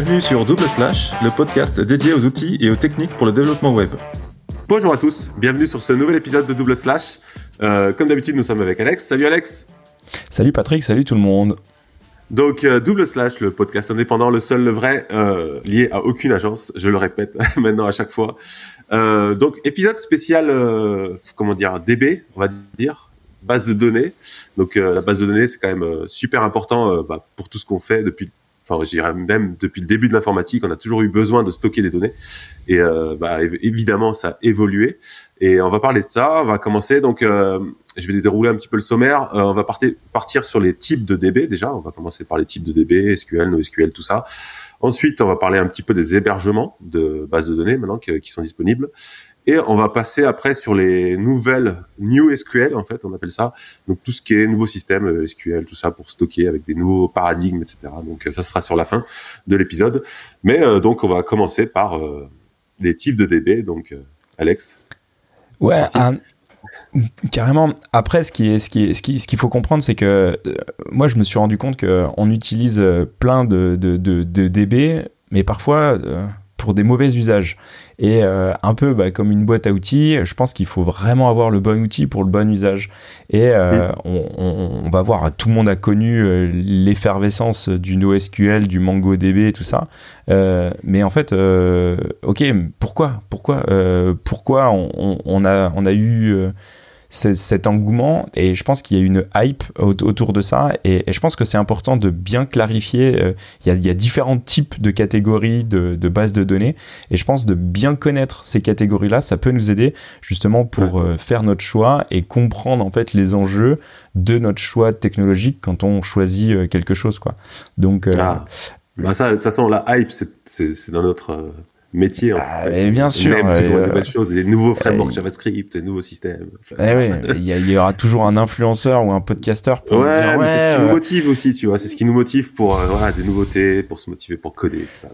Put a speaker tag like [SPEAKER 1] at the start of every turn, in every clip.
[SPEAKER 1] Bienvenue sur Double Slash, le podcast dédié aux outils et aux techniques pour le développement web. Bonjour à tous, bienvenue sur ce nouvel épisode de Double Slash. Euh, comme d'habitude, nous sommes avec Alex. Salut Alex.
[SPEAKER 2] Salut Patrick, salut tout le monde.
[SPEAKER 1] Donc euh, Double Slash, le podcast indépendant, le seul, le vrai, euh, lié à aucune agence. Je le répète maintenant à chaque fois. Euh, donc épisode spécial, euh, comment dire, DB, on va dire, base de données. Donc euh, la base de données, c'est quand même super important bah, pour tout ce qu'on fait depuis enfin je dirais même depuis le début de l'informatique, on a toujours eu besoin de stocker des données. Et euh, bah, évidemment, ça a évolué. Et on va parler de ça. On va commencer. Donc, euh, je vais dérouler un petit peu le sommaire. Euh, on va partir, partir sur les types de DB déjà. On va commencer par les types de DB, SQL, NoSQL, tout ça. Ensuite, on va parler un petit peu des hébergements de bases de données maintenant qui, qui sont disponibles. Et on va passer après sur les nouvelles New SQL, en fait, on appelle ça. Donc tout ce qui est nouveau système SQL, tout ça pour stocker avec des nouveaux paradigmes, etc. Donc ça sera sur la fin de l'épisode. Mais donc on va commencer par euh, les types de DB. Donc Alex.
[SPEAKER 2] Ouais. Carrément. Après, ce qu'il faut comprendre, c'est que euh, moi, je me suis rendu compte qu'on utilise plein de, de, DB, mais parfois euh, pour des mauvais usages. Et euh, un peu bah, comme une boîte à outils, je pense qu'il faut vraiment avoir le bon outil pour le bon usage. Et euh, on, on, on, va voir, tout le monde a connu euh, l'effervescence du NoSQL, du MongoDB et tout ça. Euh, mais en fait, ok, pourquoi? Pourquoi? Pourquoi on, on, a, on a eu cet engouement et je pense qu'il y a une hype autour de ça et, et je pense que c'est important de bien clarifier euh, il, y a, il y, a, différents types de catégories de, de, bases de données et je pense de bien connaître ces catégories là ça peut nous aider justement pour ouais. euh, faire notre choix et comprendre en fait les enjeux de notre choix technologique quand on choisit euh, quelque chose quoi donc euh,
[SPEAKER 1] ah. bah ça de toute façon la hype c'est dans notre euh, métier. En
[SPEAKER 2] ah, fait. bien sûr.
[SPEAKER 1] On aime toujours euh, de nouvelles choses, des nouveaux frameworks euh, JavaScript, des nouveaux systèmes.
[SPEAKER 2] Eh oui, il y, y, aura toujours un influenceur ou un podcasteur
[SPEAKER 1] pour ouais, dire, ouais, mais c'est ce qui nous motive aussi, tu vois. C'est ce qui nous motive pour euh, voilà, des nouveautés, pour se motiver, pour coder, tout ça.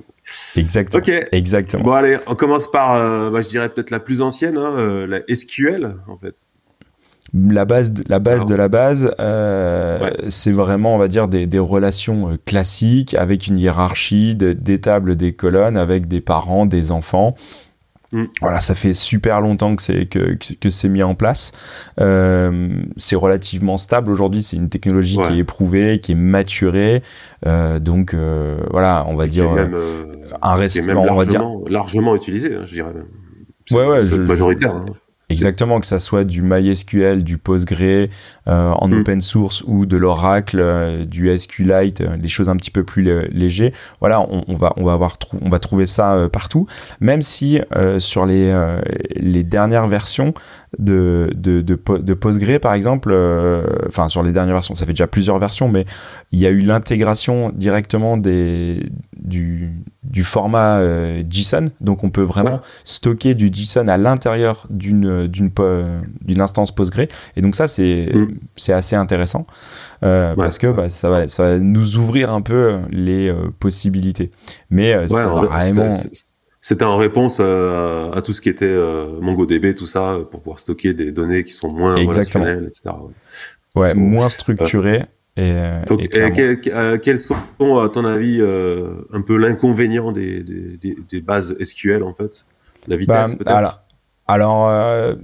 [SPEAKER 2] Exactement. Ok. Exactement.
[SPEAKER 1] Bon, allez, on commence par, euh, bah, je dirais peut-être la plus ancienne, hein, euh, la SQL, en fait
[SPEAKER 2] la base de la base, de la base euh, ouais. c'est vraiment, on va dire, des, des, relations euh, classiques avec une hiérarchie, de, des tables, des colonnes, avec des parents, des enfants. Mm. Voilà, ça fait super longtemps que c'est que, que c'est mis en place. Euh, c'est relativement stable aujourd'hui. C'est une technologie ouais. qui est éprouvée, qui est maturée. Euh, donc voilà, on va dire
[SPEAKER 1] même,
[SPEAKER 2] un restaurant,
[SPEAKER 1] on
[SPEAKER 2] va dire
[SPEAKER 1] largement utilisé, hein, je dirais même.
[SPEAKER 2] Ouais ouais, je,
[SPEAKER 1] majoritaire. Hein.
[SPEAKER 2] Exactement, que ça soit du MySQL, du Postgre euh, en mm. open source ou de l'Oracle, euh, du SQLite, euh, des choses un petit peu plus légers. Voilà, on, on, va on va avoir on va trouver ça euh, partout. Même si euh, sur les euh, les dernières versions de de, de, de Postgre par exemple, enfin sur les dernières versions, ça fait déjà plusieurs versions, mais il y a eu l'intégration directement des du du format JSON, donc on peut vraiment ouais. stocker du JSON à l'intérieur d'une d'une d'une instance Postgre. Et donc ça c'est mm. c'est assez intéressant euh, ouais, parce que bah, ça va ça va nous ouvrir un peu les euh, possibilités. Mais euh,
[SPEAKER 1] ouais, vraiment c'était en réponse à, à, tout ce qui était euh, MongoDB, tout ça, pour pouvoir stocker des données qui sont moins
[SPEAKER 2] Exactement.
[SPEAKER 1] relationnelles, etc.
[SPEAKER 2] Ouais, ouais moins structurées. Et,
[SPEAKER 1] Donc, et, et quel, quels sont, à ton avis, euh, un peu l'inconvénient des, des, des, des, bases SQL, en fait? La vitesse,
[SPEAKER 2] bah, peut-être? Alors, euh,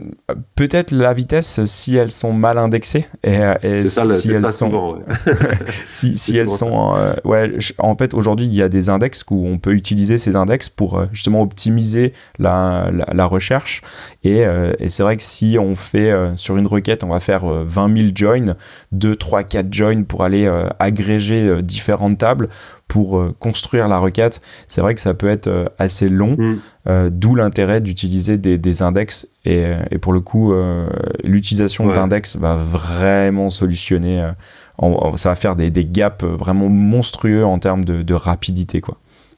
[SPEAKER 2] peut-être la vitesse si elles sont mal indexées. Et, et
[SPEAKER 1] c'est ça,
[SPEAKER 2] si
[SPEAKER 1] elles
[SPEAKER 2] ça
[SPEAKER 1] sont, souvent, ouais.
[SPEAKER 2] si, si elles sont, euh, ouais, en fait, aujourd'hui, il y a des index où on peut utiliser ces index pour euh, justement optimiser la, la, la recherche. Et, euh, et c'est vrai que si on fait euh, sur une requête, on va faire 20 000 joins, 2, 3, 4 joins pour aller agréger différentes tables pour euh, construire la requête, c'est vrai que ça peut être euh, assez long, mm. euh, d'où l'intérêt d'utiliser des, des, index. Et, et, pour le coup, euh, l'utilisation ouais. d'index va vraiment solutionner, en, ça va faire des, des, gaps vraiment monstrueux en termes de, de rapidité. quoi.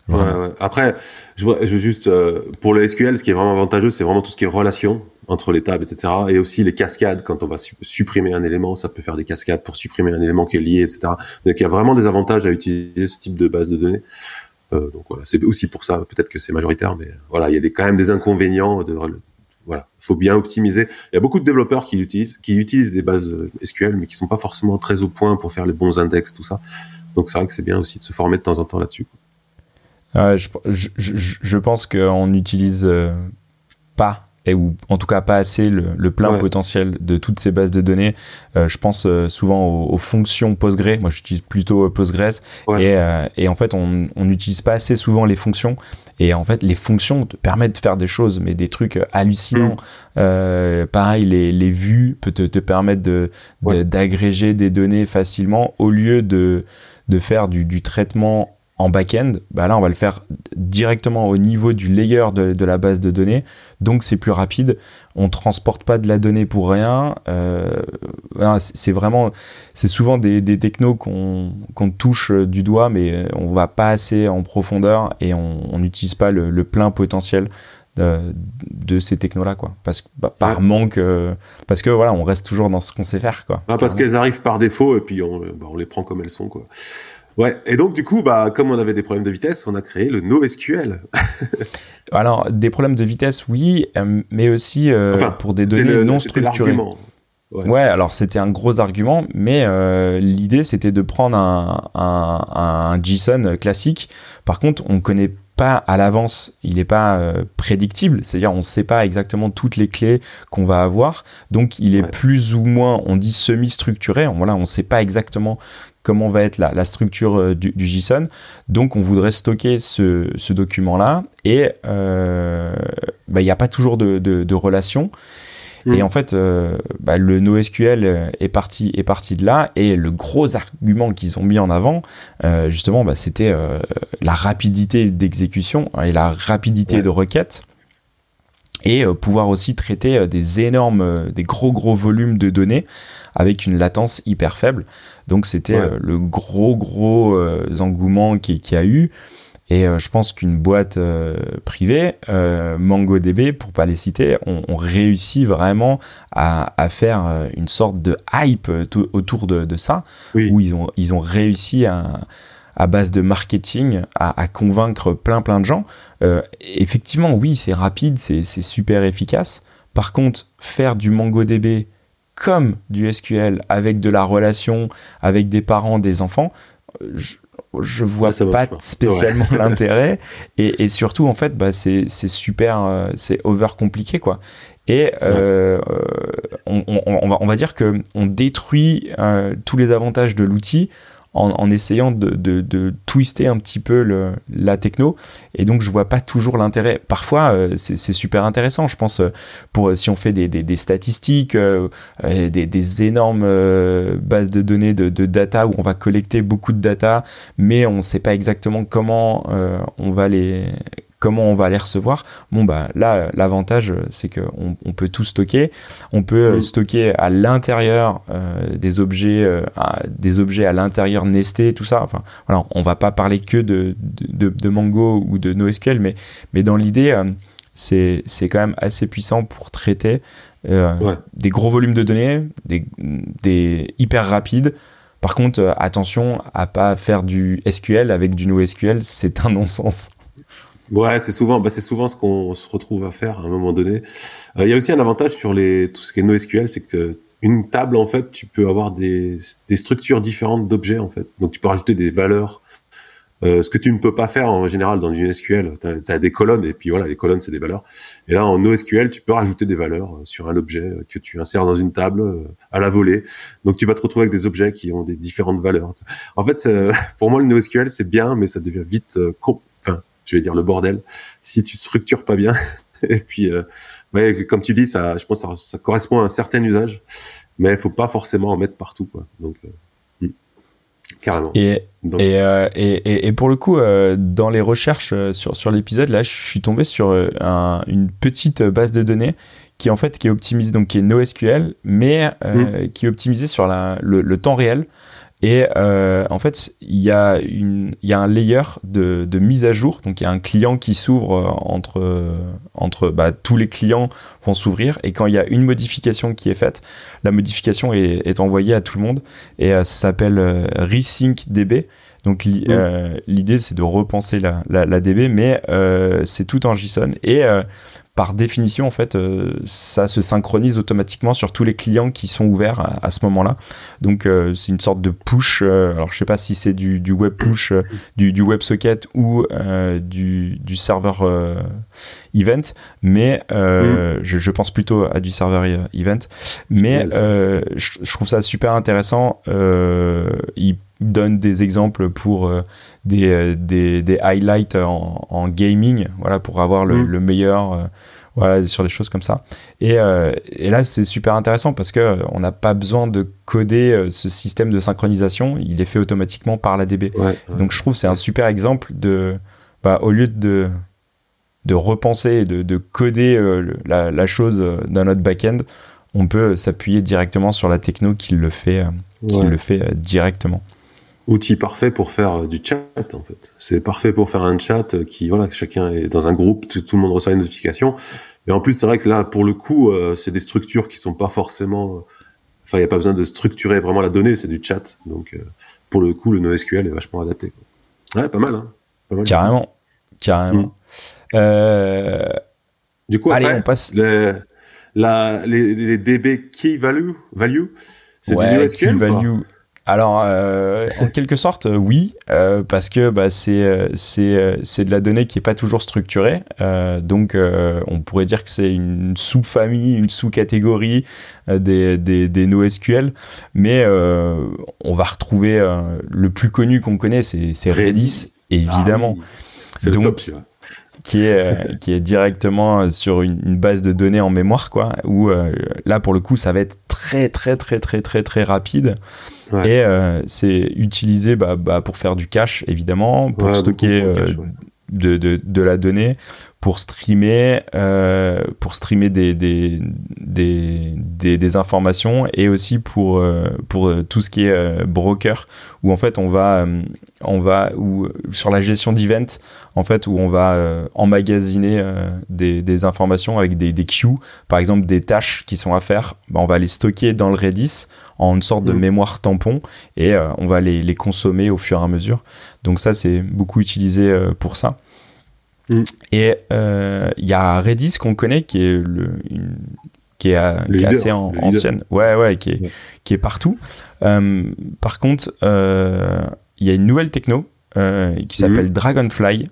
[SPEAKER 1] Ouais, ouais. Après, je vois, je veux juste pour le SQL, ce qui est vraiment avantageux, c'est vraiment tout ce qui est relation entre les tables, etc. Et aussi les cascades. Quand on va su supprimer un élément, ça peut faire des cascades pour supprimer un élément qui est lié, etc. Donc il y a vraiment des avantages à utiliser ce type de base de données. Euh, donc voilà, c'est aussi pour ça. Peut-être que c'est majoritaire, mais voilà, il y a des, quand même des inconvénients. De, voilà, faut bien optimiser. Il y a beaucoup de développeurs qui utilisent, qui utilisent des bases SQL, mais qui sont pas forcément très au point pour faire les bons index, tout ça. Donc c'est vrai que c'est bien aussi de se former de temps en temps là-dessus.
[SPEAKER 2] je, je, je, je, pense qu'on n'utilise pas et ou en tout cas pas assez le, plein potentiel de toutes ces bases de données. Euh, je pense euh, souvent aux, fonctions Postgre. Moi, j'utilise plutôt euh, Postgres. Et, et, en fait, on n'utilise pas assez souvent les fonctions. Et en fait, les fonctions te permettent de faire des choses, mais des trucs hallucinants. Mm. pareil, les, les vues peuvent te, te permettre de, d'agréger des données facilement au lieu de, de faire du, du traitement en back-end, bah là on va le faire directement au niveau du layer de, la base de données, donc c'est plus rapide. On transporte pas de la donnée pour rien. Euh, c'est vraiment, c'est souvent des, technos qu'on touche du doigt, mais on va pas assez en profondeur et on n'utilise pas le, plein potentiel de, ces technos là quoi. Parce bah, par manque euh, parce que voilà on reste toujours dans ce qu'on sait faire quoi.
[SPEAKER 1] Ah, parce qu'elles arrivent par défaut et puis on, bah, on les prend comme elles sont quoi Ouais, et donc du coup, bah, comme on avait des problèmes de vitesse, on a créé le NoSQL.
[SPEAKER 2] alors, des problèmes de vitesse, oui, euh, mais aussi euh, pour des données non structurées. Ouais. ouais. alors c'était un gros argument, mais euh, l'idée c'était de prendre un, un, un, JSON classique. Par contre, on connaît pas à l'avance, il n'est pas euh, prédictible, c'est-à-dire on ne sait pas exactement toutes les clés qu'on va avoir, donc il est plus ou moins, on dit semi-structuré, voilà, on ne sait pas exactement comment va être la, structure euh, du, JSON. Donc on voudrait stocker ce, document-là et euh, bah, il n'y a pas toujours de, de, relation. Et mm. en fait, euh, bah, le NoSQL est parti, est parti de là. Et le gros argument qu'ils ont mis en avant, justement, bah, c'était la rapidité d'exécution et la rapidité de requête et euh, pouvoir aussi traiter euh, des énormes, euh, des gros gros volumes de données avec une latence hyper faible. Donc c'était le gros gros engouement qui, qui a eu. Et je pense qu'une boîte privée, MongoDB, pour pas les citer, ont, réussi vraiment à, à, faire une sorte de hype autour de, de ça, où ils ont, ils ont réussi à, à base de marketing à, convaincre plein plein de gens. Euh, effectivement, oui, c'est rapide, c'est super efficace. Par contre, faire du MongoDB comme du SQL avec de la relation, avec des parents, des enfants, je, je vois pas spécialement l'intérêt. Et, surtout, en fait, bah, c'est super, euh, c'est over compliqué, quoi. Et euh, on, va, on, va, dire que on détruit tous les avantages de l'outil en, essayant de, twister un petit peu la techno. Et donc, je vois pas toujours l'intérêt. Parfois, euh, c'est super intéressant. Je pense, euh, pour si on fait des, statistiques, euh, des, énormes bases de données de, de, data où on va collecter beaucoup de data, mais on ne sait pas exactement comment on va les comment on va les recevoir Bon, bah là, l'avantage, c'est qu'on on peut tout stocker. On peut euh, stocker à l'intérieur euh, des objets, euh, à, des objets à l'intérieur nestés, tout ça. Enfin, voilà, on va pas parler que de, de, Mongo ou de NoSQL, mais, mais dans l'idée, c'est quand même assez puissant pour traiter des gros volumes de données, des, des hyper rapides. Par contre, attention à pas faire du SQL avec du NoSQL, c'est un non-sens.
[SPEAKER 1] Ouais, c'est souvent, bah, c'est souvent ce qu'on se retrouve à faire à un moment donné. Euh, il y a aussi un avantage sur les tout ce qui est NoSQL, c'est que une table en fait, tu peux avoir des, des structures différentes d'objets en fait. Donc tu peux rajouter des valeurs. Euh, ce que tu ne peux pas faire en général dans du SQL, tu as, des colonnes et puis voilà, les colonnes c'est des valeurs. Et là en NoSQL, tu peux rajouter des valeurs euh, sur un objet que tu insères dans une table euh, à la volée. Donc tu vas te retrouver avec des objets qui ont des différentes valeurs. En fait, pour moi le NoSQL c'est bien, mais ça devient vite enfin je vais dire le bordel si tu structures pas bien. et puis, euh, ouais, comme tu dis, ça, je pense, que ça, correspond à un certain usage, mais il faut pas forcément en mettre partout, quoi. Donc, euh, hmm. carrément.
[SPEAKER 2] Et, euh, et, et, et, pour le coup, euh, dans les recherches sur, sur l'épisode, là, je suis tombé sur un, une petite base de données qui en fait qui est optimisée, donc qui est NoSQL, mais hmm. qui est optimisée sur la, le, le temps réel. Et euh, en fait, il y, a une, il y a un layer de, de mise à jour. Donc, il y a un client qui s'ouvre euh, entre, entre bah, tous les clients vont s'ouvrir. Et quand il y a une modification qui est faite, la modification est, est envoyée à tout le monde. Et euh, ça s'appelle euh, Resync DB. Donc, l'idée, c'est de repenser la, la, la DB, mais c'est tout en JSON. Et par définition, en fait, euh, ça se synchronise automatiquement sur tous les clients qui sont ouverts à, ce moment-là. Donc, euh, c'est une sorte de push. Euh, alors, je sais pas si c'est du, web push, du, du WebSocket ou du, du serveur event, mais mm. je, pense plutôt à du serveur event. Mais je, trouve ça super intéressant. il donne des exemples pour des, des, highlights en, gaming, voilà, pour avoir le, mm. le meilleur voilà, sur des choses comme ça. Et, euh, et là, c'est super intéressant parce que euh, on n'a pas besoin de coder euh, ce système de synchronisation, il est fait automatiquement par la DB. Donc je trouve c'est un super exemple de, bah, au lieu de de repenser de, de coder la, la, chose dans notre back-end, on peut s'appuyer directement sur la techno qui le fait, qui le fait directement
[SPEAKER 1] outil parfait pour faire du chat en fait. C'est parfait pour faire un chat qui voilà, chacun est dans un groupe, tout, le monde reçoit une notification. Mais en plus, c'est vrai que là, pour le coup, euh, c'est des structures qui sont pas forcément. Enfin, il n'y a pas besoin de structurer vraiment la donnée, c'est du chat. Donc, euh, pour le coup, le NoSQL est vachement adapté. Ouais, pas mal, hein. Pas mal
[SPEAKER 2] carrément, carrément. Mm. Euh...
[SPEAKER 1] Du coup, Allez, on passe. Les, la, les, les DB key value, value
[SPEAKER 2] c'est du NoSQL. Key value. Alors, euh, en quelque sorte, euh, oui, euh, parce que bah, c'est c'est de la donnée qui est pas toujours structurée. donc, on pourrait dire que c'est une sous-famille, une sous-catégorie des, des, des, NoSQL. Mais on va retrouver le plus connu qu'on connaît, c'est Redis, évidemment. Ah
[SPEAKER 1] c'est le top,
[SPEAKER 2] qui est qui est directement sur une, base de données en mémoire quoi où là pour le coup ça va être très très très très très très rapide. Et euh, c'est utilisé bah, bah, pour faire du cache, évidemment, pour stocker euh, de, de, de, la donnée, pour streamer, euh, pour streamer des, des, des, des, informations et aussi pour, euh, pour tout ce qui est euh, broker, où en fait on va, on va ou sur la gestion d'event, en fait où on va emmagasiner des, des informations avec des, des queues, par exemple des tâches qui sont à faire, bah, on va les stocker dans le Redis en une sorte de mm. mémoire tampon et on va les, les consommer au fur et à mesure. Donc ça c'est beaucoup utilisé pour ça. Mm. Et il euh, y a Redis qu'on connaît qui est le, qui est, assez ancienne, ouais ouais, qui est qui est partout. Euh, par contre, il euh, y a une nouvelle techno qui s'appelle mm. Dragonfly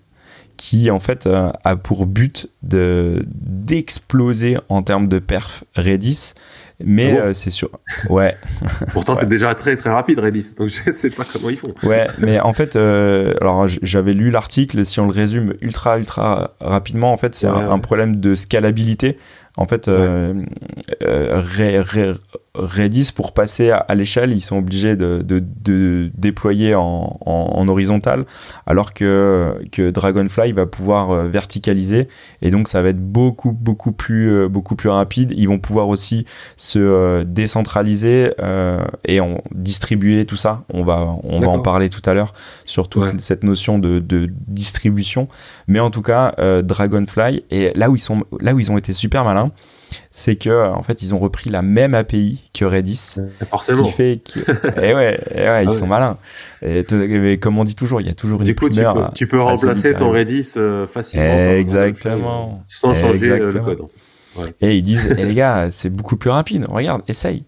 [SPEAKER 2] qui en fait a pour but de d'exploser en termes de perf Redis mais ah c'est sûr. Ouais.
[SPEAKER 1] Pourtant c'est déjà très très rapide Redis donc je sais pas comment ils font.
[SPEAKER 2] Ouais mais en fait alors j'avais lu l'article si on le résume ultra ultra rapidement en fait c'est un, problème de scalabilité en fait, euh, euh, Redis, pour passer à, l'échelle, ils sont obligés de, déployer en, horizontal, alors que, que Dragonfly va pouvoir euh, verticaliser, et donc ça va être beaucoup, beaucoup plus, beaucoup plus rapide. Ils vont pouvoir aussi se décentraliser et distribuer tout ça. On va, on va en parler tout à l'heure sur toute cette notion de, distribution. Mais en tout cas, Dragonfly, et là où ils, sont, là où ils ont été super malins, c'est que en fait ils ont repris la même API que Redis.
[SPEAKER 1] Forcément.
[SPEAKER 2] Ce qui fait que... et ouais, et ouais ils ah sont malins. Et mais comme on dit toujours, il y a toujours une
[SPEAKER 1] du coup, tu peux, remplacer ton Redis euh, facilement.
[SPEAKER 2] Exactement.
[SPEAKER 1] Sans changer euh, le code.
[SPEAKER 2] Et ils disent, eh, les gars, c'est beaucoup plus rapide. Regarde, essaye.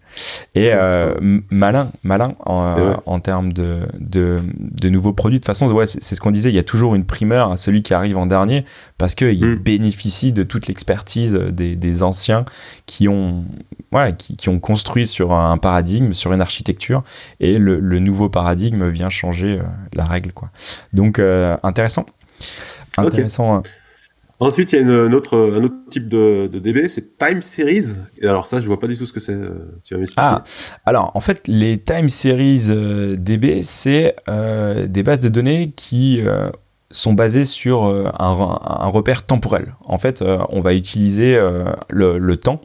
[SPEAKER 2] Et euh, malin, malin en, en termes de, de, de, nouveaux produits. De toute façon, ouais, c'est ce qu'on disait. Il y a toujours une primeur à celui qui arrive en dernier parce qu'il mm. bénéficie de toute l'expertise des, des, anciens qui ont, voilà, qui, qui, ont construit sur un paradigme, sur une architecture. Et le, le nouveau paradigme vient changer euh, la règle, quoi. Donc, euh, intéressant. Intéressant. Hein.
[SPEAKER 1] Ensuite, il y a une, autre, un autre type de, DB, c'est Time Series. Et alors ça, je vois pas du tout ce que c'est. Euh, tu vas m'expliquer.
[SPEAKER 2] Ah, alors en fait, les Time Series euh, DB, c'est euh, des bases de données qui sont basées sur un, repère temporel. En fait, on va utiliser le, temps.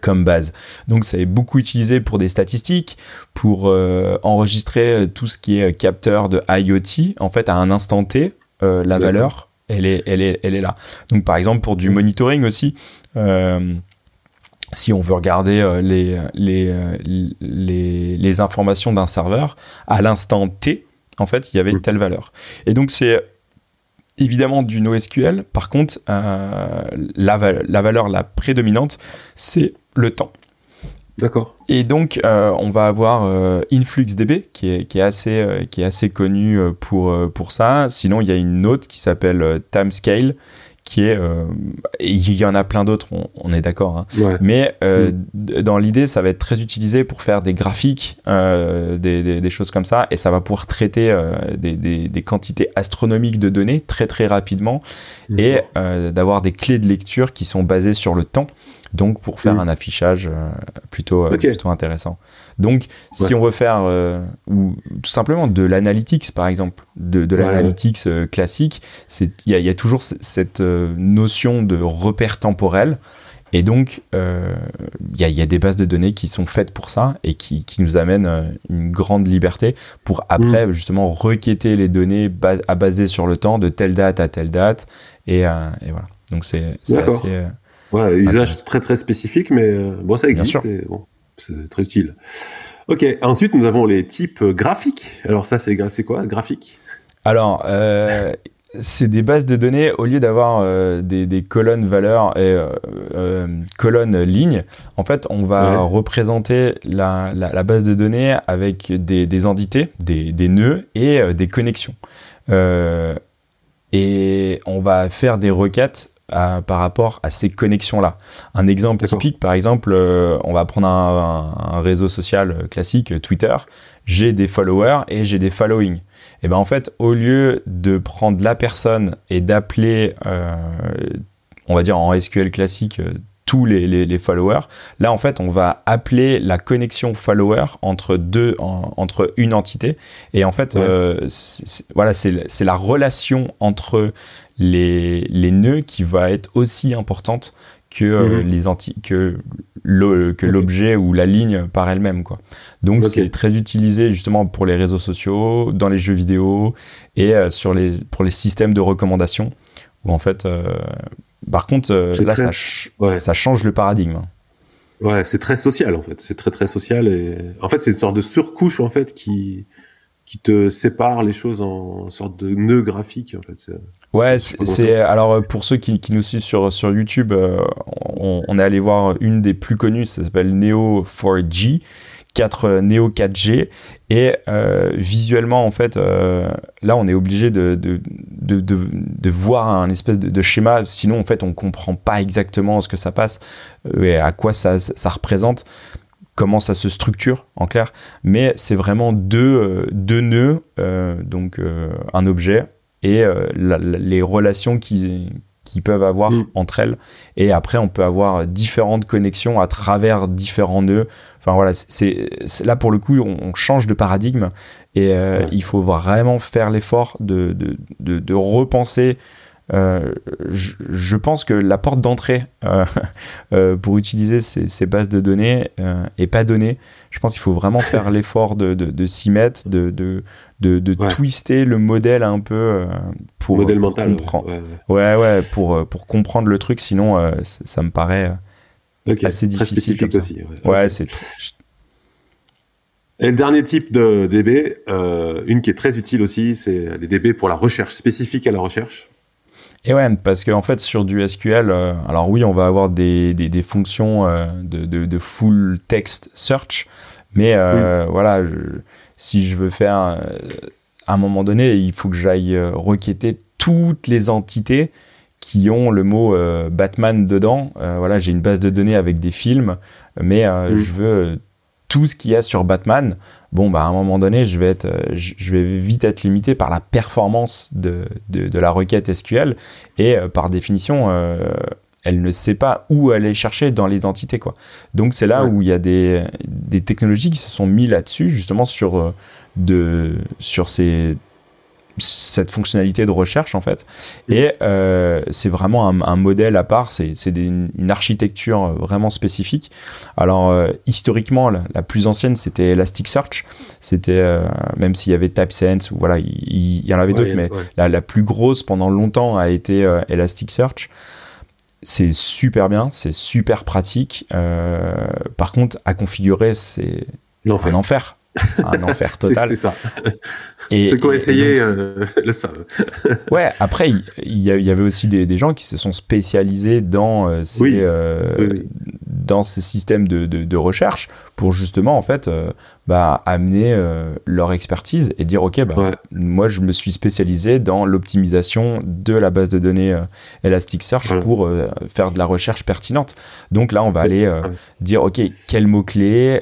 [SPEAKER 2] comme base. Donc c'est beaucoup utilisé pour des statistiques, pour enregistrer tout ce qui est capteur de IoT, en fait à un instant T, la valeur elle est, elle est, elle est là. Donc par exemple pour du monitoring aussi, euh, si on veut regarder euh, les, les, euh, les, les, informations d'un serveur, à l'instant T, en fait, il y avait une telle valeur. Et donc c'est évidemment du NoSQL. Par contre, la, la valeur la prédominante, c'est le temps.
[SPEAKER 1] D'accord.
[SPEAKER 2] Et donc, euh, on va avoir euh, InfluxDB qui est, qui est, assez, euh, qui est assez connu pour, pour ça. Sinon, il y a une autre qui s'appelle Timescale qui est et il y en a plein d'autres on, est d'accord hein. mais mm. dans l'idée ça va être très utilisé pour faire des graphiques des, des, des, choses comme ça et ça va pouvoir traiter des, des, quantités astronomiques de données très très rapidement et d'avoir des clés de lecture qui sont basées sur le temps donc pour faire un affichage euh, plutôt, euh, plutôt intéressant. Donc si on veut faire, euh, ou tout simplement de l'analytics par exemple, de, de l'analytics classique, il y, y a, toujours cette notion de repère temporel. Et donc, il y, y, a des bases de données qui sont faites pour ça et qui, qui nous amènent une grande liberté pour après, mm. justement, requêter les données à baser sur le temps de telle date à telle date. Et, et voilà. Donc, c'est assez,
[SPEAKER 1] Ouais, usage très très spécifique, mais euh, bon, ça existe et bon, c'est très utile. Ok, ensuite nous avons les types graphiques. Alors ça, c'est quoi, graphique?
[SPEAKER 2] Alors, euh, c'est des bases de données, au lieu d'avoir euh, des, colonnes valeurs et colonnes lignes, en fait, on va représenter la, base de données avec des, entités, des, des, nœuds et des connexions. et on va faire des requêtes par rapport à ces connexions-là. Un exemple typique, par exemple, euh, on va prendre un, réseau social classique, Twitter. J'ai des followers et j'ai des followings. Et ben en fait, au lieu de prendre la personne et d'appeler, euh, on va dire en SQL classique, euh, tous les, les, followers. Là, en fait, on va appeler la connexion follower entre deux, entre une entité. Et en fait, voilà, c'est la relation entre les, les nœuds qui va être aussi importante que euh, mhm. les anti que l'objet ou la ligne par elle-même quoi. Donc c'est très utilisé justement pour les réseaux sociaux, dans les jeux vidéo et euh, sur les pour les systèmes de recommandation où en fait euh, par contre là ça, ça change le paradigme.
[SPEAKER 1] Ouais, c'est très social en fait, c'est très très social et en fait c'est une sorte de surcouche en fait qui qui te sépare les choses en sorte de nœud graphique en fait.
[SPEAKER 2] Ouais, c'est alors euh, pour ceux qui, qui, nous suivent sur sur YouTube, euh, on, on, est allé voir une des plus connues, ça s'appelle Neo 4G. 4 euh, Neo 4G et euh, visuellement en fait euh, là on est obligé de, de, de, de, voir un espèce de, schéma. Sinon en fait on comprend pas exactement ce que ça passe et à quoi ça, ça représente comment ça se structure en clair, mais c'est vraiment deux, deux nœuds, euh, donc euh, un objet et les relations qui, qui peuvent avoir mm. entre elles. Et après, on peut avoir différentes connexions à travers différents nœuds. Enfin voilà, c'est là pour le coup, on, change de paradigme et il faut vraiment faire l'effort de, de, de, de, repenser euh, je, pense que la porte d'entrée euh, euh, pour utiliser ces, bases de données est pas donnée. Je pense qu'il faut vraiment faire l'effort de, de, s'y mettre, de, de, de, twister le modèle un peu pour,
[SPEAKER 1] modèle mental,
[SPEAKER 2] comprendre. Ouais, ouais, pour, pour comprendre le truc. Sinon, ça me paraît assez difficile. Très
[SPEAKER 1] spécifique aussi.
[SPEAKER 2] Ouais, c'est.
[SPEAKER 1] Et le dernier type de DB, une qui est très utile aussi, c'est les DB pour la recherche, spécifique à la recherche.
[SPEAKER 2] Et ouais, parce qu'en fait, sur du SQL, euh, alors oui, on va avoir des, des, des fonctions euh, de, de, de, full text search, mais euh, voilà, si je veux faire, à un moment donné, il faut que j'aille requêter toutes les entités qui ont le mot Batman dedans. voilà, j'ai une base de données avec des films, mais je veux tout ce qu'il y a sur Batman, bon, bah, à un moment donné, je vais, être, euh, je vais vite être limité par la performance de, de, la requête SQL et euh, par définition, euh, elle ne sait pas où aller chercher dans l'identité. Quoi. Donc c'est là où il y a des, des, technologies qui se sont mis là-dessus, justement sur, de, sur ces cette fonctionnalité de recherche en fait. Et euh, c'est vraiment un, modèle à part, c'est une architecture vraiment spécifique. Alors euh, historiquement, la, plus ancienne c'était Elasticsearch, c'était euh, même s'il y avait TypeSense voilà, il, y en avait d'autres, mais la, la, plus grosse pendant longtemps a été Elasticsearch. C'est super bien, c'est super pratique. par contre, à configurer, c'est un enfer un enfer total.
[SPEAKER 1] c'est ça. Et, Ceux qui ont essayé euh, le savent.
[SPEAKER 2] ouais, après, il y, avait aussi des, gens qui se sont spécialisés dans euh, ces, euh, dans ces systèmes de, de, recherche pour justement, en fait, bah, amener leur expertise et dire, OK, bah, moi, je me suis spécialisé dans l'optimisation de la base de données Elasticsearch pour faire de la recherche pertinente. Donc là, on va aller dire, OK, quel mot-clé,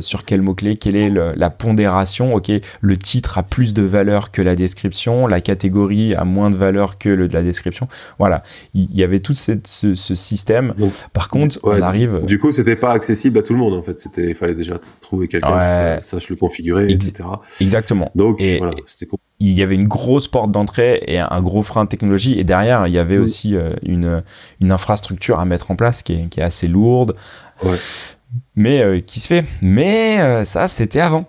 [SPEAKER 2] sur quel mot-clé, quelle est la pondération, OK, le titre a plus plus de valeur que la description, la catégorie a moins de valeur que le de la description. Voilà, il y, avait tout ce, système. Par contre, on arrive.
[SPEAKER 1] Du coup, c'était pas accessible à tout le monde en fait. C'était, il fallait déjà trouver quelqu'un qui sache le configurer, etc.
[SPEAKER 2] Exactement.
[SPEAKER 1] Donc voilà, c'était
[SPEAKER 2] il y avait une grosse porte d'entrée et un gros frein de technologie. Et derrière, il y avait aussi euh, une, une infrastructure à mettre en place qui est, qui est assez lourde. Ouais mais euh, qui se fait. Mais euh, ça, c'était avant.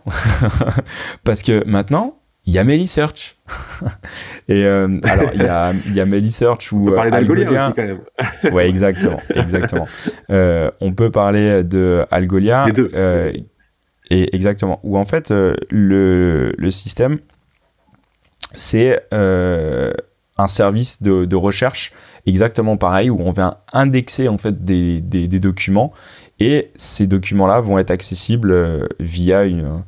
[SPEAKER 2] Parce que maintenant, il y a Melisearch. Et euh, alors, il y a, y a Melisearch ou.
[SPEAKER 1] On peut parler d'Algolia aussi, quand même.
[SPEAKER 2] ouais, exactement. exactement. on peut parler de Algolia.
[SPEAKER 1] Les deux.
[SPEAKER 2] et exactement. Où en fait, le, le système, c'est un service de, de, recherche exactement pareil où on va indexer en fait des, des, des documents et ces documents-là vont être accessibles euh, via une,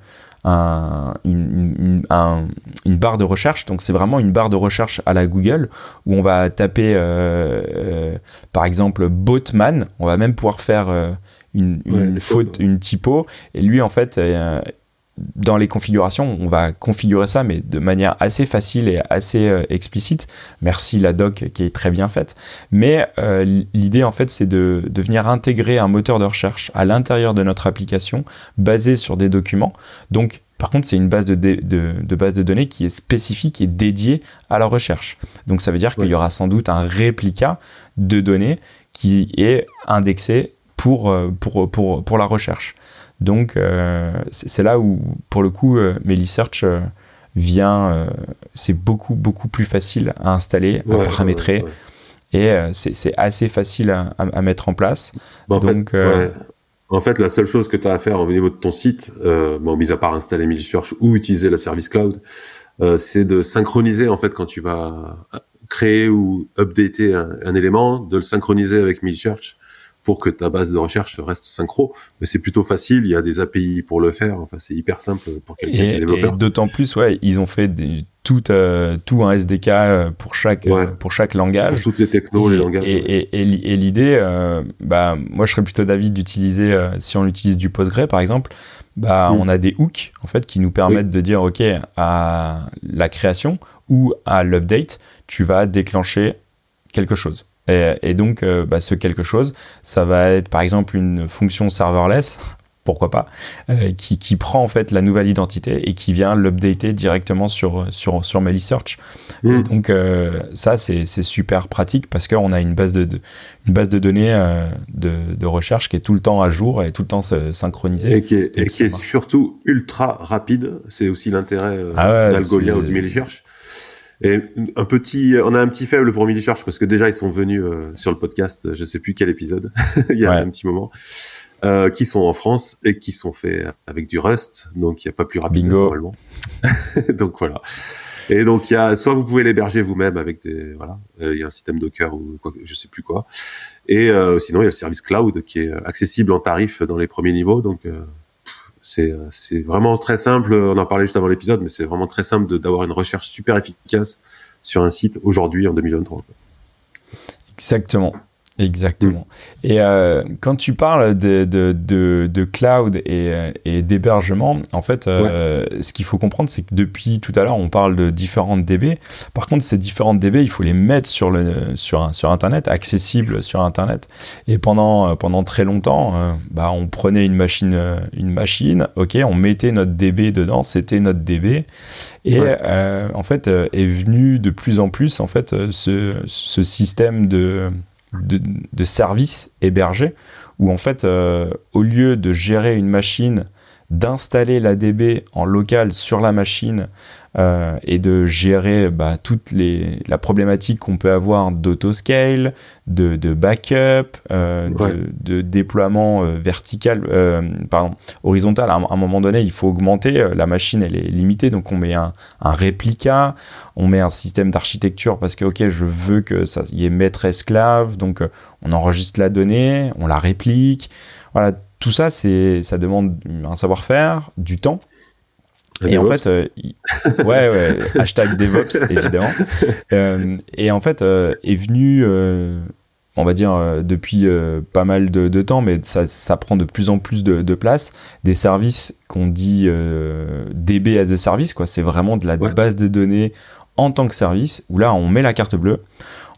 [SPEAKER 2] une, barre de recherche. Donc c'est vraiment une barre de recherche à la Google où on va taper euh, euh, par exemple Botman. On va même pouvoir faire une, faute, une typo. Et lui en fait dans les configurations, on va configurer ça, mais de manière assez facile et assez euh, explicite. Merci la doc qui est très bien faite. Mais euh, l'idée, en fait, c'est de, de, venir intégrer un moteur de recherche à l'intérieur de notre application, basé sur des documents. Donc, par contre, c'est une base de, de, de, base de données qui est spécifique et dédiée à la recherche. Donc, ça veut dire qu'il y aura sans doute un réplica de données qui est indexé pour, euh, pour, pour, pour la recherche. Donc, euh, c'est là où, pour le coup, euh, Melisearch euh, vient, c'est beaucoup, beaucoup plus facile à installer, à paramétrer. Et c'est assez facile à, mettre en place.
[SPEAKER 1] Bah, en, Donc, fait, en fait, la seule chose que tu as à faire au niveau de ton site, bon, mis à part installer Melisearch ou utiliser la service cloud, c'est de synchroniser, en fait, quand tu vas créer ou updater un, un élément, de le synchroniser avec Melisearch pour que ta base de recherche reste synchro. Mais c'est plutôt facile, il y a des API pour le faire. Enfin, c'est hyper simple pour quelqu'un qui est développeur.
[SPEAKER 2] Et d'autant plus, ouais, ils ont fait des, tout, euh, tout un SDK euh, pour chaque, euh, pour chaque langage. Pour
[SPEAKER 1] toutes les technos, les langages.
[SPEAKER 2] Et, et, et l'idée, bah, moi, je serais plutôt d'avis d'utiliser, si on utilise du Postgre, par exemple, bah, mm. on a des hooks, en fait, qui nous permettent de dire, OK, à la création ou à l'update, tu vas déclencher quelque chose. Et, donc, euh, bah, ce quelque chose, ça va être par exemple une fonction serverless, pourquoi pas, euh, qui, qui, prend en fait la nouvelle identité et qui vient l'updater directement sur, sur, sur. Mm. Donc, euh, ça, c'est super pratique parce qu'on a une base de, une base de données de, de, recherche qui est tout le temps à jour et tout le temps synchronisée.
[SPEAKER 1] Et qui est, et qui est surtout ultra rapide. C'est aussi l'intérêt ah d'Algolia ou de Melisearch et un petit, on a un petit faible pour Charge parce que déjà ils sont venus euh, sur le podcast, je sais plus quel épisode, il y a un petit moment, euh, qui sont en France et qui sont faits avec du Rust, donc il n'y a pas plus rapide normalement. donc voilà. Et donc il y a, soit vous pouvez l'héberger vous-même avec des, voilà, euh, il y a un système Docker ou quoi, je sais plus quoi. Et euh, sinon il y a le service cloud qui est accessible en tarif dans les premiers niveaux, donc euh, c'est vraiment très simple. On en parlait juste avant l'épisode, mais c'est vraiment très simple d'avoir une recherche super efficace sur un site aujourd'hui en 2023.
[SPEAKER 2] Exactement. Exactement. Et euh, quand tu parles de, de, de, de cloud et, euh, et d'hébergement, en fait, euh, ce qu'il faut comprendre, c'est que depuis tout à l'heure, on parle de différentes DB. Par contre, ces différentes DB, il faut les mettre sur, le, sur, sur Internet, accessibles sur Internet. Et pendant, pendant très longtemps, bah, on prenait une machine, une machine, ok, on mettait notre DB dedans, c'était notre DB. Et en fait, est venu de plus en plus, en fait, ce, ce système de de, services hébergés où en fait, euh, au lieu de gérer une machine d'installer la DB en local sur la machine euh, et de gérer bah, toute les, la problématique qu'on peut avoir d'autoscale, de, de backup, euh, de, de, déploiement euh, vertical, euh, pardon, horizontal. À un, moment donné, il faut augmenter. Euh, la machine, elle est limitée, donc on met un, un réplica, on met un système d'architecture parce que, ok, je veux que ça y ait maître-esclave, donc on enregistre la donnée, on la réplique. Voilà, tout ça, c'est, ça demande un savoir-faire, du temps. Et en fait, euh, ouais, ouais, hashtag DevOps, évidemment. Euh, et en fait, euh, est venu, on va dire, depuis pas mal de, temps, mais ça, ça, prend de plus en plus de, de place, des services qu'on dit DB as a service, quoi. C'est vraiment de la base de données en tant que service, où là, on met la carte bleue,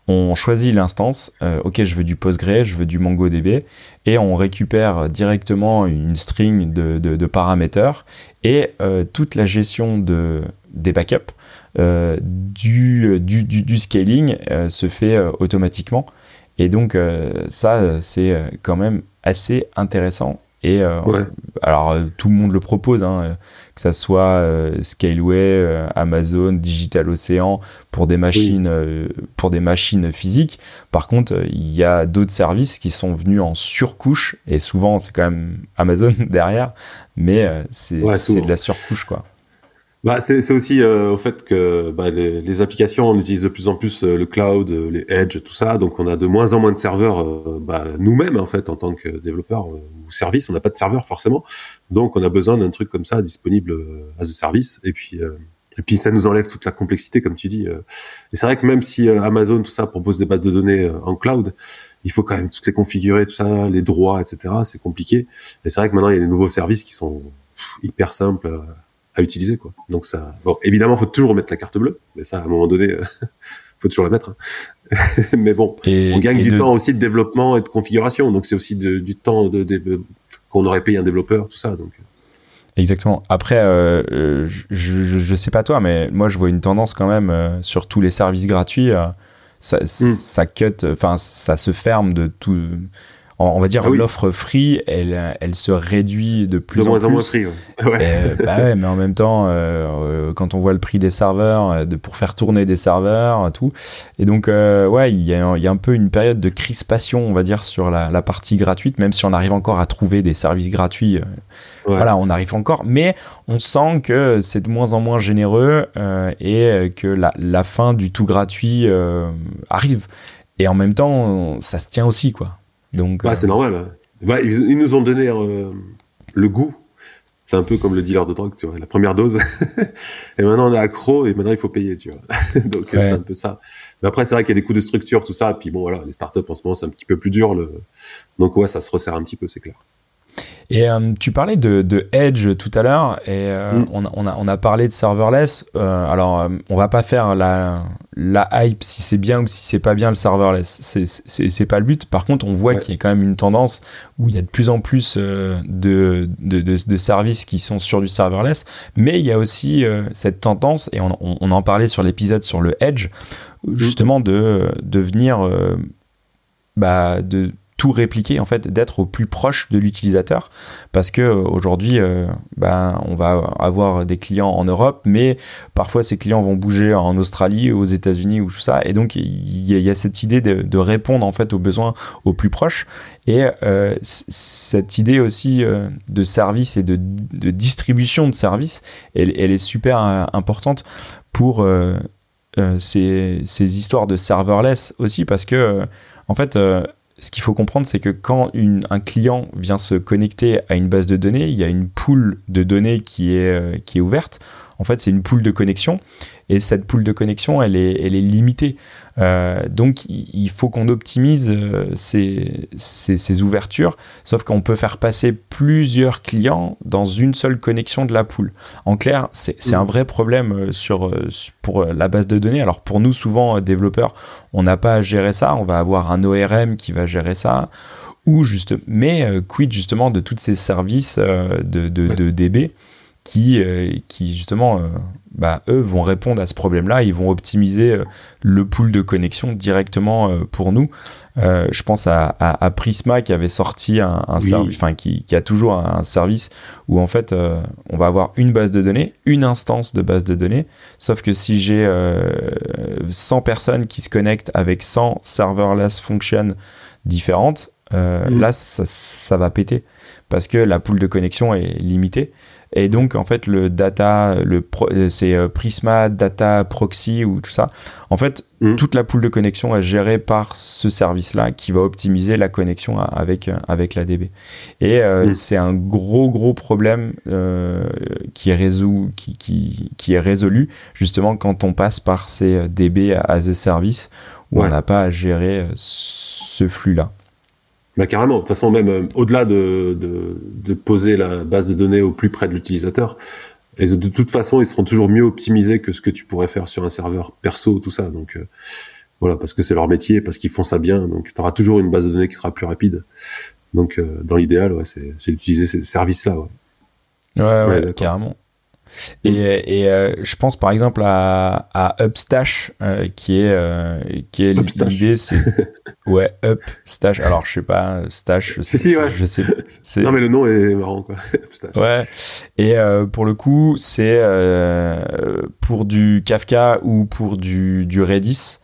[SPEAKER 2] on choisit l'instance, euh, ok je veux du Postgre, je veux du MongoDB, et on récupère directement une string de, paramètres et euh, toute la gestion de, des backups, euh, du, scaling se fait automatiquement. Et donc ça c'est quand même assez intéressant et euh, alors euh, tout le monde le propose, hein, que ça soit euh, Scaleway, Amazon, Digital Ocean pour des machines, pour des machines physiques. Par contre, il y a d'autres services qui sont venus en surcouche et souvent c'est quand même Amazon derrière, mais c'est de la surcouche quoi.
[SPEAKER 1] Bah, c'est aussi euh, au fait que bah, les, les, applications, on utilise de plus en plus euh, le cloud, euh, les edge, tout ça, donc on a de moins en moins de serveurs bah, nous-mêmes en fait en tant que développeurs ou service, on n'a pas de serveur forcément, donc on a besoin d'un truc comme ça disponible à ce service, et puis et puis ça nous enlève toute la complexité comme tu dis. Et c'est vrai que même si Amazon tout ça propose des bases de données en cloud, il faut quand même toutes les configurer, tout ça, les droits, etc. C'est compliqué. Et c'est vrai que maintenant il y a des nouveaux services qui sont hyper simples à utiliser quoi. Donc ça, bon, évidemment, faut toujours mettre la carte bleue, mais ça, à un moment donné, faut toujours la mettre. Hein. mais bon, on gagne du temps aussi de développement et de configuration, donc c'est aussi du temps de, qu'on aurait payé un développeur, tout ça. Donc.
[SPEAKER 2] Exactement. Après, euh, euh je, je, sais pas toi, mais moi je vois une tendance quand même euh, sur tous les services gratuits. Euh, ça, ça cut, enfin ça se ferme de tout on va dire ah l'offre free, elle, elle se réduit de plus
[SPEAKER 1] de
[SPEAKER 2] en
[SPEAKER 1] moins
[SPEAKER 2] plus. en
[SPEAKER 1] moins free.
[SPEAKER 2] Ouais. bah ouais, mais en même temps, euh, euh, quand on voit le prix des serveurs, euh, de, pour faire tourner des serveurs, tout. Et donc, ouais, il y, a, y, a, un peu une période de crispation, on va dire, sur la, la, partie gratuite, même si on arrive encore à trouver des services gratuits. Voilà, on arrive encore, mais on sent que c'est de moins en moins généreux et que la, la, fin du tout gratuit arrive. Et en même temps, ça se tient aussi, quoi. Donc,
[SPEAKER 1] bah, euh, c'est normal. Hein. Bah, ils, nous ont donné euh, le goût. C'est un peu comme le dealer de drogue, tu vois. La première dose, et maintenant on est accro, et maintenant il faut payer, tu vois. Donc euh, c'est un peu ça. Mais après, c'est vrai qu'il y a des coûts de structure, tout ça. Et puis bon, voilà, les startups en ce moment, c'est un petit peu plus dur. Le... Donc ouais, ça se resserre un petit peu, c'est clair.
[SPEAKER 2] Et euh, tu parlais de, de, Edge tout à l'heure, et euh, mm. on, on, a, on, a, parlé de serverless. Euh, alors, on va pas faire la, la hype si c'est bien ou si c'est pas bien le serverless. C'est pas le but. Par contre, on voit qu'il y a quand même une tendance où il y a de plus en plus de, de, services qui sont sur du serverless, mais il y a aussi cette tendance, et on, on, en parlait sur l'épisode sur le Edge, mm. justement de devenir bah, de tout répliquer en fait d'être au plus proche de l'utilisateur. Parce que euh, aujourd'hui euh, ben on va avoir des clients en Europe mais parfois ces clients vont bouger en Australie aux États-Unis ou tout ça. Et donc il y, a cette idée de, répondre en fait aux besoins au plus proche. Et euh, cette idée aussi de service et de, distribution de services elle, elle, est super importante pour ces, ces, histoires de serverless aussi. Parce que en fait ce qu'il faut comprendre, c'est que quand un client vient se connecter à une base de données, il y a une pool de données qui est, euh, qui est ouverte. En fait, c'est une pool de connexion. Et cette pool de connexion, elle est, elle est limitée. Euh, donc, il faut qu'on optimise euh, ces, ces, ouvertures. Sauf qu'on peut faire passer plusieurs clients dans une seule connexion de la pool. En clair, c'est un mmh. vrai problème euh, sur, pour la base de données. Alors, pour nous, souvent, développeurs, on n'a pas à gérer ça. On va avoir un ORM qui va gérer ça ou juste mais quid justement de tous ces services de, de, de, DB qui, qui justement, bah, eux vont répondre à ce problème-là. Ils vont optimiser le pool de connexion directement pour nous. Euh, je pense à, à, Prisma qui avait sorti un, un service, enfin qui, qui, a toujours un service où en fait euh, on va avoir une base de données, une instance de base de données. Sauf que si j'ai euh, 100 personnes qui se connectent avec 100 serverless functions différentes, euh, mm. là ça, ça, va péter parce que la pool de connexion est limitée. Et donc, en fait, le data, le euh, c'est euh, Prisma Data Proxy ou tout ça. En fait, mm. toute la pool de connexion est gérée par ce service-là qui va optimiser la connexion avec, euh, avec la DB. Et mm. c'est un gros, gros problème qui, est résolu, qui, qui, qui, est résolu justement quand on passe par ces DB as a service où on n'a pas à gérer ce flux-là.
[SPEAKER 1] Bah carrément. De toute façon, même euh, au-delà de, de, de, poser la base de données au plus près de l'utilisateur, et de toute façon, ils seront toujours mieux optimisés que ce que tu pourrais faire sur un serveur perso, tout ça. Donc euh, voilà, parce que c'est leur métier, parce qu'ils font ça bien. Donc tu auras toujours une base de données qui sera plus rapide. Donc euh, dans l'idéal, ouais, c'est d'utiliser ces services-là. Ouais,
[SPEAKER 2] ouais, ouais carrément. Et, et euh, je pense par exemple à, à Upstash, euh, qui est euh, qui est l'idée, c'est ouais Upstash. Alors je sais pas Stash.
[SPEAKER 1] Si si ouais.
[SPEAKER 2] Je sais.
[SPEAKER 1] Non mais le nom est marrant quoi.
[SPEAKER 2] Upstash. Ouais. Et pour le coup, c'est pour du Kafka ou pour du du Redis.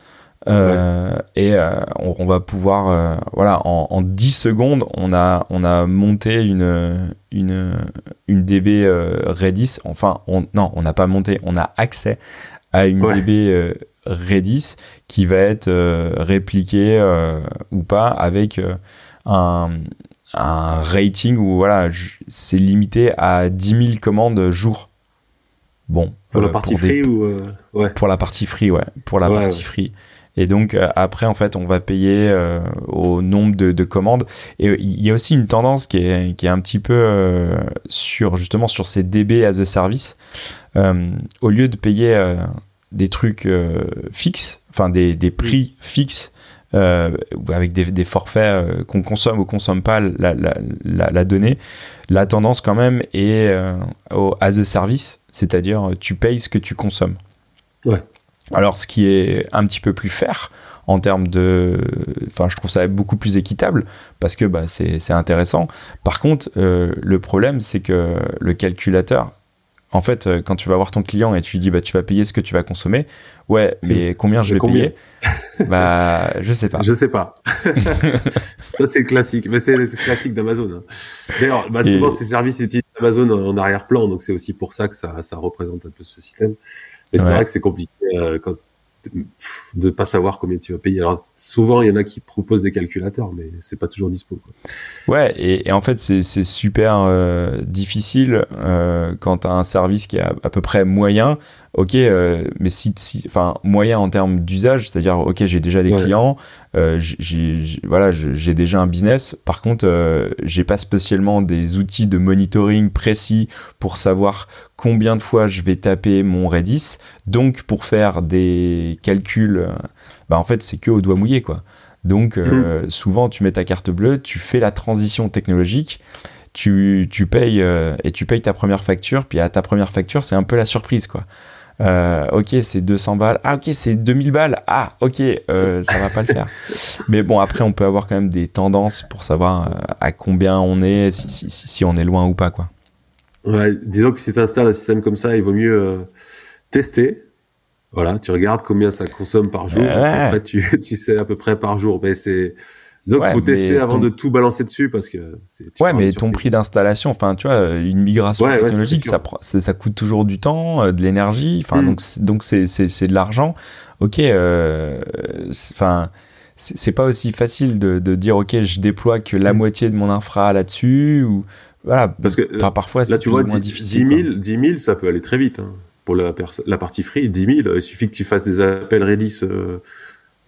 [SPEAKER 2] Euh, et euh, on, va pouvoir, euh, voilà, en, en, 10 secondes, on a, on a monté une, une, une DB Redis. Enfin, on, non, on n'a pas monté, on a accès à une DB Redis qui va être répliquée ou pas avec un, un rating où voilà, c'est limité à 10 000 commandes jour. Bon.
[SPEAKER 1] Pour la partie free ou
[SPEAKER 2] ouais. Pour la partie free, ouais. Pour la partie free. Et donc euh, après, en fait, on va payer euh, au nombre de, commandes. Et il y a aussi une tendance qui est, qui est un petit peu euh, sur justement sur ces DB as a service. au lieu de payer des trucs fixes, enfin des, des, prix fixes. avec des, des forfaits qu'on consomme ou consomme pas la, la, la, donnée, la tendance quand même est au as a service, c'est-à-dire tu payes ce que tu consommes.
[SPEAKER 1] Ouais.
[SPEAKER 2] Alors, ce qui est un petit peu plus fair en termes de. Enfin, je trouve ça beaucoup plus équitable parce que bah, c'est intéressant. Par contre, euh, le problème, c'est que le calculateur, en fait, euh, quand tu vas voir ton client et tu lui dis bah, tu vas payer ce que tu vas consommer, ouais, mais combien je vais payer? Bah, je sais pas.
[SPEAKER 1] Je sais pas. ça, c'est classique. Mais c'est classique d'Amazon. Hein. D'ailleurs, bah, souvent, ces services utilisent Amazon en arrière-plan, donc c'est aussi pour ça que ça, ça représente un peu ce système. Mais c'est vrai que c'est compliqué euh, quand, de pas savoir combien tu vas payer. Alors souvent, il y en a qui proposent des calculateurs, mais c'est pas toujours dispo. Quoi.
[SPEAKER 2] Ouais, et, en fait, c'est super euh, difficile euh, quand tu as un service qui est à, à peu près moyen ok, euh, mais si, si, enfin, moyen en termes d'usage, c'est-à-dire, ok, j'ai déjà des clients, euh, j'ai, voilà, j'ai déjà un business. Par contre, j'ai pas spécialement des outils de monitoring précis pour savoir combien de fois je vais taper mon Redis. Donc, pour faire des calculs, bah, en fait, c'est que au doigt mouillé, quoi. Donc, mmh. souvent, tu mets ta carte bleue, tu fais la transition technologique. Tu, tu payes et tu payes ta première facture, puis à ta première facture, c'est un peu la surprise, quoi. Euh, ok, c'est 200 balles. Ah, ok, c'est 2000 balles. Ah, ok, euh, ça va pas le faire. Mais bon, après, on peut avoir quand même des tendances pour savoir euh, à combien on est, si, si, si, on est loin ou pas, quoi.
[SPEAKER 1] Ouais, disons que si tu installes un système comme ça, il vaut mieux euh, tester. Voilà, tu regardes combien ça consomme par jour. Après, tu, tu sais à peu près par jour. Mais c'est donc, il faut tester avant de tout balancer dessus parce que.
[SPEAKER 2] Ouais, mais ton prix d'installation, enfin, tu vois, une migration technologique, ça, ça, coûte toujours du temps, euh, de l'énergie. Enfin, mm. donc, c'est c'est de l'argent. Ok, euh, enfin. c'est pas aussi facile de, de, dire ok je déploie que la mm. moitié de mon infra là-dessus ou voilà
[SPEAKER 1] parce que euh,
[SPEAKER 2] parfois
[SPEAKER 1] là tu vois 10, difficile 10 000, 10 000 ça peut aller très vite hein. pour la, la partie free 10 000 il suffit que tu fasses des appels Redis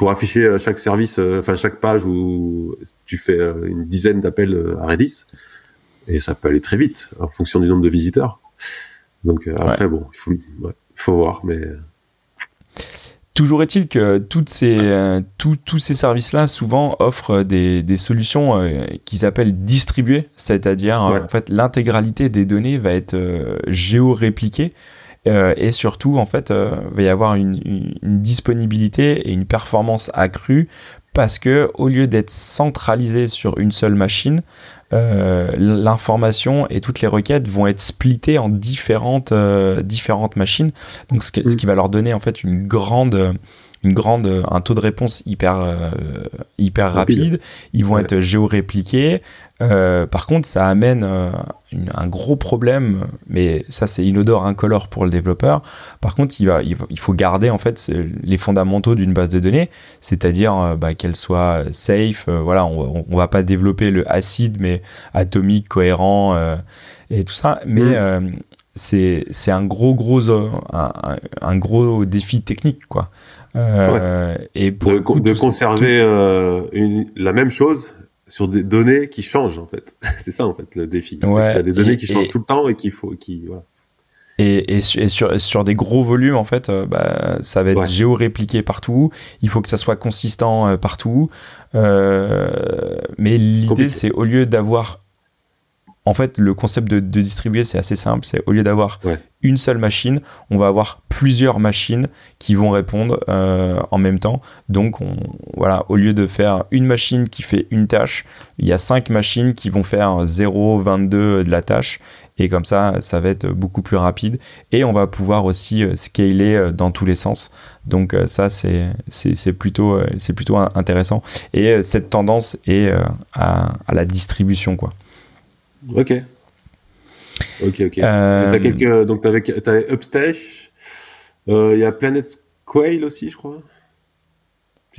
[SPEAKER 1] pour afficher euh, chaque service, euh, enfin chaque page où tu fais euh, une dizaine d'appels à Redis, et ça peut aller très vite en fonction du nombre de visiteurs. Donc après bon, il faut, faut voir, mais
[SPEAKER 2] toujours est-il que toutes ces, tous ces services-là souvent offrent des, des solutions qu'ils appellent distribuées, c'est-à-dire en fait l'intégralité des données va être géo-répliquée. Euh, et surtout, en fait, euh, va y avoir une, une, disponibilité et une performance accrue parce que au lieu d'être centralisé sur une seule machine, euh, l'information et toutes les requêtes vont être splittées en différentes euh, différentes machines. Donc ce, ce, qui va leur donner en fait une grande une grande, un taux de réponse hyper, euh, hyper rapide. Ils vont être géorépliqués. Euh, par contre, ça amène euh, un gros problème, mais ça c'est inodore, incolore pour le développeur. Par contre, il, va, il, faut garder en fait les fondamentaux d'une base de données, c'est-à-dire bah, qu'elle soit safe. voilà, on, on va pas développer le acide, mais atomique, cohérent et tout ça. Mais mm. c'est c'est un gros gros un, un, gros défi technique quoi
[SPEAKER 1] euh, et pour de, conserver euh, une, la même chose sur des données qui changent en fait. c'est ça en fait le défi. Ouais, il y a des données qui changent tout le temps et qu'il faut, qui voilà.
[SPEAKER 2] Et, et, sur, sur, des gros volumes, en fait, euh, bah, ça va être géo-répliqué partout. Il faut que ça soit consistant partout. mais l'idée, c'est au lieu d'avoir en fait, le concept de, distribuer, c'est assez simple. C'est au lieu d'avoir une seule machine, on va avoir plusieurs machines qui vont répondre euh, en même temps. Donc, on, voilà, au lieu de faire une machine qui fait une tâche, il y a cinq machines qui vont faire 0,22 de la tâche. Et comme ça, ça va être beaucoup plus rapide. Et on va pouvoir aussi euh, scaler euh, dans tous les sens. Donc, ça, c'est plutôt, c'est plutôt intéressant. Et cette tendance est à, à la distribution, quoi.
[SPEAKER 1] Ok. Ok, ok. Euh... As quelques... Donc, t'avais, t'avais Upstash. Il euh, y a Planet Quail aussi, je crois.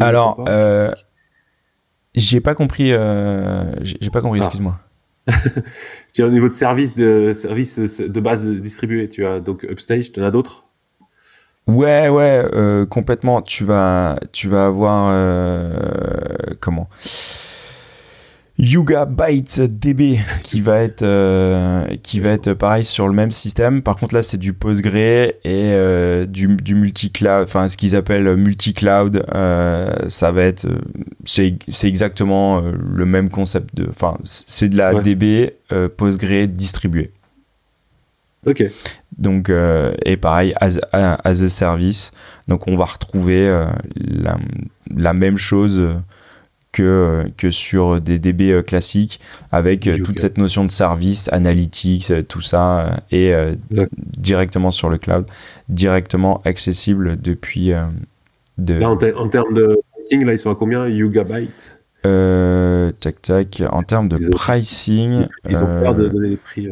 [SPEAKER 2] Alors, euh, j'ai pas compris. Euh, j'ai pas compris, ah. excuse-moi.
[SPEAKER 1] tu as au niveau de service de service de base distribué, tu as donc Upstage, tu en as d'autres?
[SPEAKER 2] Ouais, ouais, euh, complètement. Tu vas, tu vas avoir euh, comment? Yuga Byte DB qui va être euh, qui va être pareil sur le même système. Par contre là c'est du Postgre et euh, du, du multi-cloud, enfin ce qu'ils appellent multi-cloud. Euh, ça va être c'est c'est exactement le même concept de, enfin c'est de la DB Postgre distribuée.
[SPEAKER 1] Ok.
[SPEAKER 2] Donc et pareil as, as a service. Donc on va retrouver la, la même chose que, que sur des DB euh, classiques avec euh, toute cette notion de service, analytics, euh, tout ça, et directement sur le cloud, directement accessible depuis.
[SPEAKER 1] de... Là, en, termes de pricing, là, ils sont à combien Yugabyte?
[SPEAKER 2] Tac, tac. En termes de pricing.
[SPEAKER 1] Ils ont peur de donner les prix.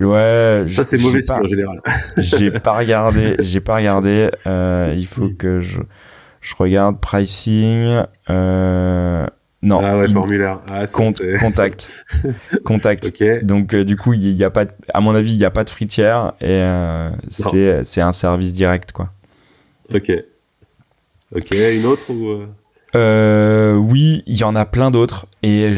[SPEAKER 2] Ouais,
[SPEAKER 1] ça c'est mauvais signe en général.
[SPEAKER 2] j'ai pas regardé, j'ai pas regardé. il faut que je je regarde pricing. Euh, non.
[SPEAKER 1] Ah ouais, formulaire. Ah,
[SPEAKER 2] contact. contact. Donc, euh, du coup, il y a pas, à mon avis, il n'y a pas de fritière et euh, c'est un service direct, quoi.
[SPEAKER 1] Ok. Ok, une autre ou euh?
[SPEAKER 2] Euh, oui, il y en a plein d'autres et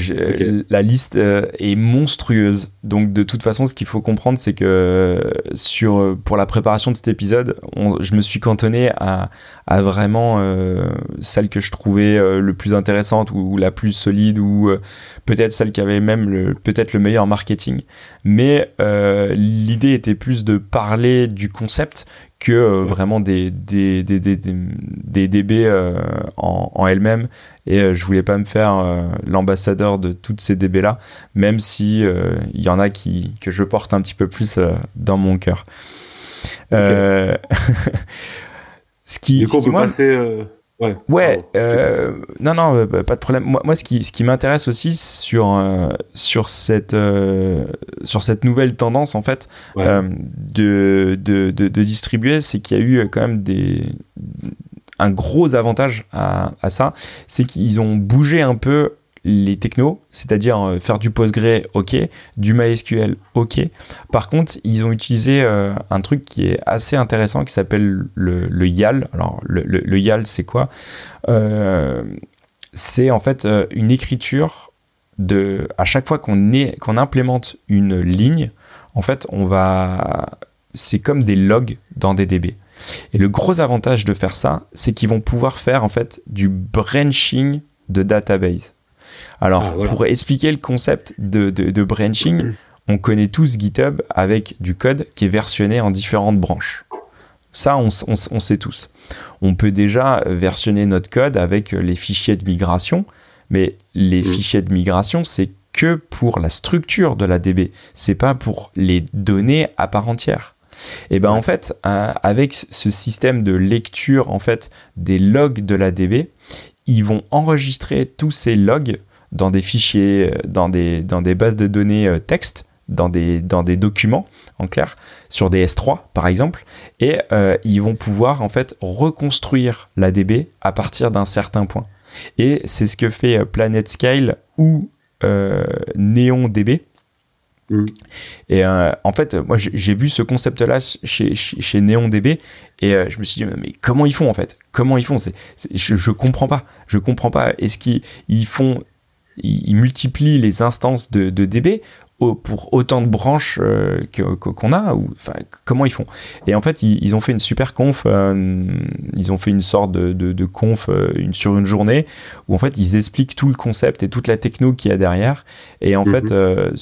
[SPEAKER 2] la liste euh, est monstrueuse. Donc de toute façon, ce qu'il faut comprendre, c'est que sur pour la préparation de cet épisode, je me suis cantonné à, à vraiment euh, celle que je trouvais euh, le plus intéressante ou, la plus solide ou peut-être celle qui avait même le peut-être le meilleur marketing. Mais l'idée était plus de parler du concept que euh, vraiment des, des, des, des, des DB euh, en, en elles-mêmes. Et euh, je voulais pas me faire l'ambassadeur de toutes ces DB là, même si il y en a qui, que je porte un petit peu plus dans mon cœur. ce
[SPEAKER 1] qui, du coup, on peut passer.
[SPEAKER 2] Ouais, ouais euh, non, non, euh, bah, pas de problème. Moi, moi ce qui, ce qui m'intéresse aussi sur, euh, sur, cette, euh, sur cette nouvelle tendance, en fait, de, de, de, de, distribuer, c'est qu'il y a eu quand même des, un gros avantage à, à ça. C'est qu'ils ont bougé un peu les technos, c'est-à-dire euh, faire du Postgre, ok, du MySQL, ok. Par contre, ils ont utilisé euh, un truc qui est assez intéressant qui s'appelle le, YAL. Alors, le, YAL, c'est quoi? Euh, C'est en fait une écriture de. À chaque fois qu'on qu'on implémente une ligne, en fait, on va. C'est comme des logs dans des DB. Et le gros avantage de faire ça, c'est qu'ils vont pouvoir faire en fait du branching de database. Alors, ah, pour expliquer le concept de, de, branching, on connaît tous GitHub avec du code qui est versionné en différentes branches. Ça, on, sait tous. On peut déjà versionner notre code avec les fichiers de migration, mais les fichiers de migration, c'est que pour la structure de la DB, c'est pas pour les données à part entière. Et ben en fait, euh, avec ce système de lecture en fait des logs de la DB, ils vont enregistrer tous ces logs dans des fichiers, euh, dans des, bases de données euh, texte, dans des, documents, en clair, sur des S3 par exemple, et ils vont pouvoir en fait reconstruire la DB à partir d'un certain point. Et c'est ce que fait PlanetScale ou NeonDB Mm. Et euh, en fait, moi, j'ai vu ce concept-là chez, chez, NeonDB et euh, je me suis dit, mais comment ils font en fait? Comment ils font? Je, je comprends pas. Je comprends pas. Est-ce qu'ils font ils multiplient les instances de, de DB pour autant de branches euh, qu'on a ou enfin comment ils font. Et en fait ils, ont fait une super conf euh, ils ont fait une sorte de, de, conf euh, une, sur une journée où en fait ils expliquent tout le concept et toute la techno qu'il y a derrière. Et en fait mhm.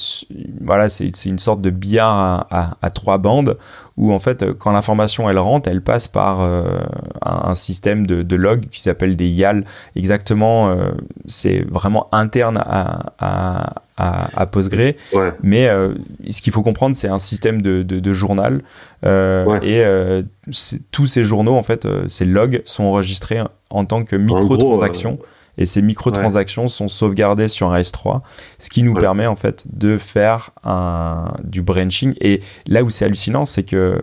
[SPEAKER 2] voilà c'est une sorte de billard à, à, trois bandes où en fait quand l'information elle rentre elle passe par un, système de, de log qui s'appelle des YAL exactement c'est vraiment interne à, à à, Postgre. Mais euh, ce qu'il faut comprendre, c'est un système de, de, journal. Euh, et euh, tous ces journaux, en fait, ces logs sont enregistrés en tant que microtransactions. et ces microtransactions sont sauvegardées sur un S3, ce qui nous permet en fait de faire un, du branching. Et là où c'est hallucinant, c'est que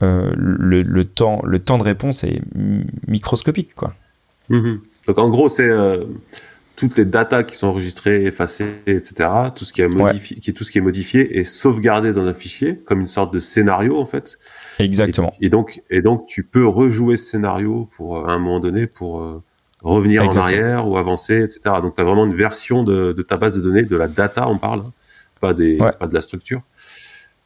[SPEAKER 2] le, le, temps, le temps de réponse est microscopique. Quoi.
[SPEAKER 1] Mhm. Donc en gros, c'est toutes les datas qui sont enregistrées, effacées, etc. Tout ce qui est modifié, qui tout ce qui est modifié est sauvegardé dans un fichier comme une sorte de scénario en fait.
[SPEAKER 2] Exactement.
[SPEAKER 1] Et, donc et donc tu peux rejouer ce scénario pour euh, à un moment donné pour euh, revenir en arrière ou avancer, etc. Donc tu as vraiment une version de, de, ta base de données, de la data on parle, hein, pas des pas de la structure.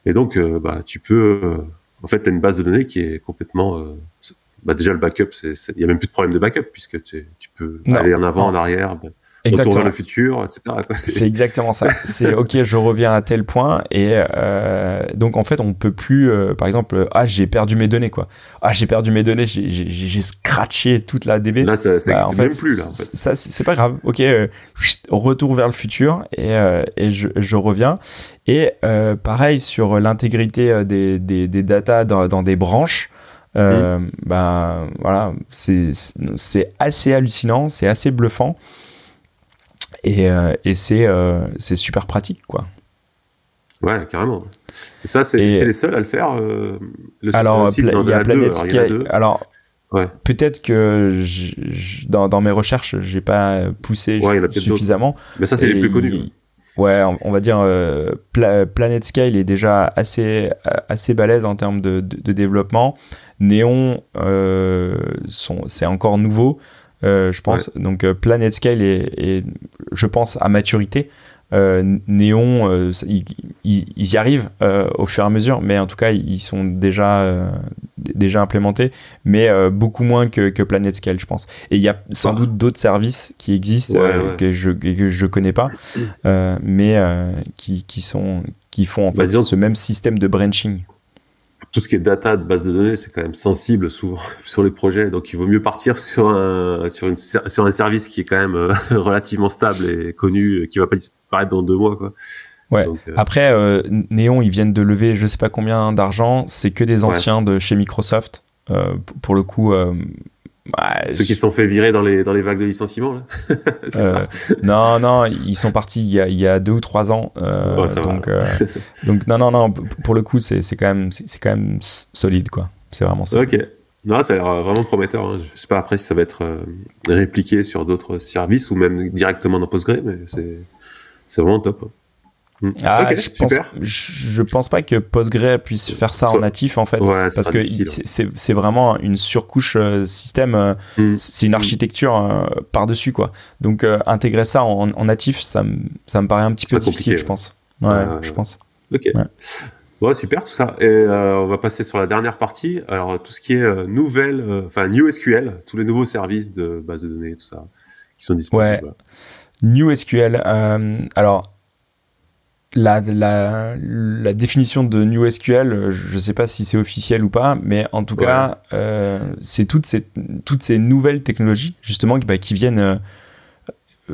[SPEAKER 1] Et donc euh, bah tu peux en fait tu as une base de données qui est complètement bah déjà le backup, il y a même plus de problème de backup puisque tu, tu peux aller en avant, en arrière. Bah, Exactement. le futur, etc.
[SPEAKER 2] C'est exactement ça. C'est ok, je reviens à tel point et euh, donc en fait on peut plus, euh, par exemple, ah j'ai perdu mes données quoi. Ah j'ai perdu mes données, j'ai scratché toute la DB.
[SPEAKER 1] Là ça, ça bah, en fait, même plus là. En fait.
[SPEAKER 2] Ça c'est pas grave. Ok, euh, retour vers le futur et, et je, je, reviens. Et pareil sur l'intégrité des, des, des datas dans, dans des branches. Euh, Ben voilà, c'est assez hallucinant, c'est assez bluffant. Et, euh, et c'est euh, c'est super pratique, quoi.
[SPEAKER 1] Ouais, carrément. Et ça, c'est les seuls à le faire.
[SPEAKER 2] Le alors, il y a Planet Alors, ouais. peut-être que dans, dans, mes recherches, j'ai pas poussé suffisamment.
[SPEAKER 1] Mais ça, c'est les plus connus.
[SPEAKER 2] Ouais, on, va dire euh, Planet Scale est déjà assez assez balèze en termes de, de, de développement. Néon, euh, c'est encore nouveau. Euh, je pense. Donc Planet Scale est, je pense, à maturité. Euh, Néon, ils, y arrivent au fur et à mesure, mais en tout cas, ils sont déjà, déjà implémentés, mais beaucoup moins que, que Planet Scale, je pense. Et il y a sans ah. doute d'autres services qui existent que je que je connais pas, mais qui, qui sont qui font en bah, fait ce même système de branching
[SPEAKER 1] tout ce qui est data de base de données, c'est quand même sensible souvent sur les projets. Donc, il vaut mieux partir sur un sur une sur un service qui est quand même euh, relativement stable et connu, qui va pas disparaître dans deux mois, quoi.
[SPEAKER 2] Ouais. Euh, Après, euh, Néon, ils viennent de lever je sais pas combien d'argent. C'est que des anciens de chez Microsoft. Euh, pour le coup,
[SPEAKER 1] ceux qui se sont fait virer dans les, dans les vagues de licenciement, là.
[SPEAKER 2] euh, Non, non, ils sont partis il y a, il y a deux ou trois ans. Euh, oh, donc, euh, donc, non, non, non, pour le coup, c'est quand, même, quand même solide, quoi. C'est vraiment solide.
[SPEAKER 1] Ok. Non, ça a l'air vraiment prometteur. Hein. Je sais pas après si ça va être euh, répliqué sur d'autres services ou même directement dans Postgre, mais c'est vraiment top. Hein.
[SPEAKER 2] Mm. Ah, je, pense, je, pense pas que Postgre puisse faire ça en natif en fait, parce que c'est vraiment une surcouche euh, système, euh, mm. c'est une mm. architecture euh, par dessus quoi. Donc intégrer ça en, natif, ça, ça, me paraît un petit peu difficile, je pense. Ouais, je pense.
[SPEAKER 1] Ok. Ouais, super tout ça. Et euh, on va passer sur la dernière partie. Alors tout ce qui est euh, nouvelle, euh, enfin New SQL, tous les nouveaux services de base de données, tout ça, qui sont disponibles.
[SPEAKER 2] Ouais. New SQL. alors la, la, la, définition de New SQL, je ne sais pas si c'est officiel ou pas, mais en tout cas, c'est toutes ces, toutes ces nouvelles technologies justement qui, bah, qui viennent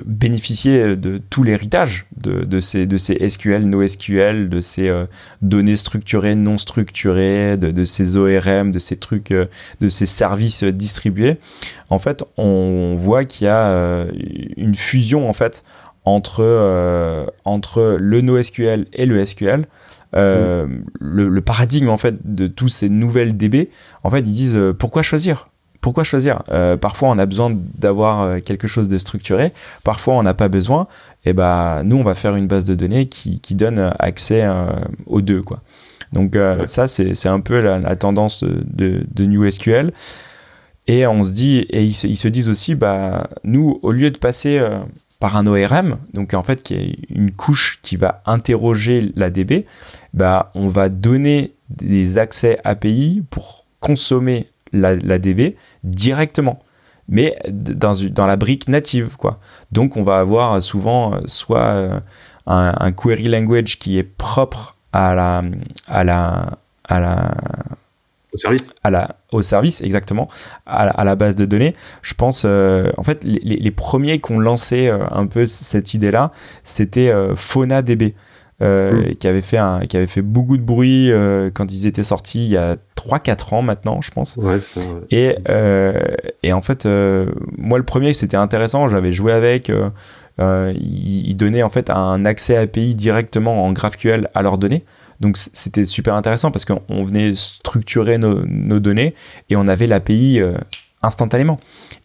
[SPEAKER 2] bénéficier de tout l'héritage de, de, ces, de ces SQL, NoSQL, de ces euh, données structurées, non structurées, de, de, ces ORM, de ces trucs, euh, de ces services distribués. En fait, on voit qu'il y a euh, une fusion en fait entre, entre le NoSQL et le SQL. Mm. le, le, paradigme en fait de tous ces nouvelles DB, en fait ils disent pourquoi choisir? Pourquoi choisir? Euh, Parfois, on a besoin d'avoir euh, quelque chose de structuré. Parfois, on n'a pas besoin. Et bah, nous, on va faire une base de données qui, qui donne accès euh, aux deux, quoi. Donc ça, c'est un peu la, tendance de, de, New SQL. Et on se dit, et ils, se disent aussi, bah, nous, au lieu de passer par un ORM, donc en fait, qui est une couche qui va interroger la DB, bah, on va donner des accès API pour consommer la, DB directement mais dans, la brique native quoi. Donc on va avoir souvent euh, soit euh, un, query language qui est propre à la
[SPEAKER 1] au service
[SPEAKER 2] à la au service exactement à la, base de données je pense euh, en fait les, les premiers qui ont lancé un peu cette idée là c'était euh, mm. qui avait fait un, qui avait fait beaucoup de bruit euh, quand ils étaient sortis il y a 3-4 ans maintenant, je pense.
[SPEAKER 1] Ouais, ça,
[SPEAKER 2] Et, euh, et en fait, moi le premier c'était intéressant, j'avais joué avec. il, il, donnait en fait un accès API directement en GraphQL à leurs données. Donc c'était super intéressant parce qu'on venait structurer nos, nos, données et on avait l'API instantanément.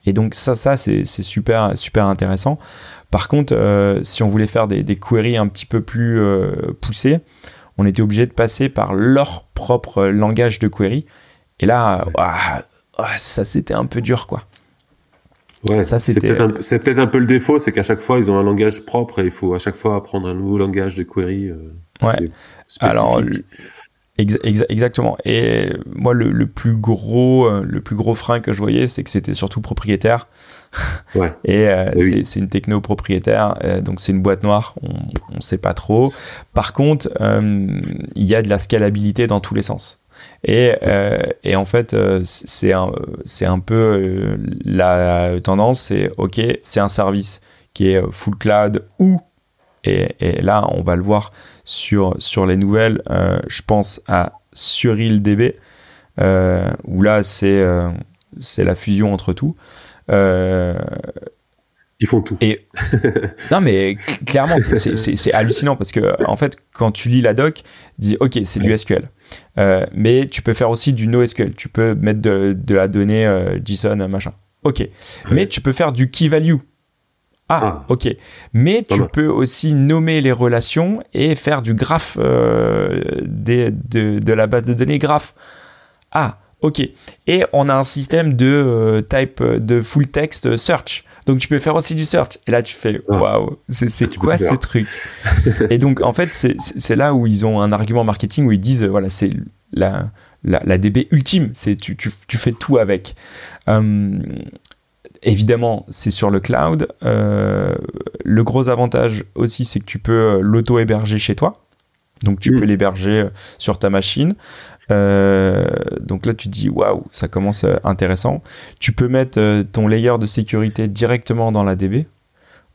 [SPEAKER 2] Et donc ça, ça c'est super, super intéressant. Par contre, euh, si on voulait faire des, queries un petit peu plus euh, poussées, on était obligé de passer par leur propre langage de query. Et là, ça c'était un peu dur, quoi.
[SPEAKER 1] Ouais, c'est peut-être un, peu le défaut, c'est qu'à chaque fois ils ont un langage propre et il faut à chaque fois apprendre un nouveau langage de query. Euh,
[SPEAKER 2] ouais. Alors, exactement. Et moi, le, plus gros, euh, le plus gros frein que je voyais, c'est que c'était surtout propriétaire.
[SPEAKER 1] Ouais.
[SPEAKER 2] Et euh, c'est une techno propriétaire, euh, donc c'est une boîte noire. On ne sait pas trop. Par contre, il y a de la scalabilité dans tous les sens. Et, et en fait, c'est un, c'est un peu la tendance, c'est ok, c'est un service qui est full cloud ou et, là, on va le voir sur, sur les nouvelles. Euh, je pense à SurilDB, euh, où là, c'est euh, c'est la fusion entre tout.
[SPEAKER 1] Ils font tout.
[SPEAKER 2] Et non, mais clairement, c'est hallucinant parce que en fait, quand tu lis la doc, dis ok, c'est du SQL, mais tu peux faire aussi du NoSQL. Tu peux mettre de, de la donnée JSON machin. Ok, mais tu peux faire du key value. Ah, ok. Mais tu peux aussi nommer les relations et faire du graphe euh, de, la base de données graph. Ah, ok. Et on a un système de euh, type de full text search. Donc tu peux faire aussi du search. Et là tu fais ah. waouh, c'est quoi ce truc? Et donc en fait c'est là où ils ont un argument marketing où ils disent voilà c'est la, la, DB ultime, c'est tu, tu, tu, fais tout avec. Hum, Évidemment, c'est sur le cloud. Euh, le gros avantage aussi, c'est que tu peux euh, l'auto-héberger chez toi. Donc tu mm. peux l'héberger euh, sur ta machine. donc là, tu te dis, waouh, ça commence intéressant. Tu peux mettre ton layer de sécurité directement dans la DB.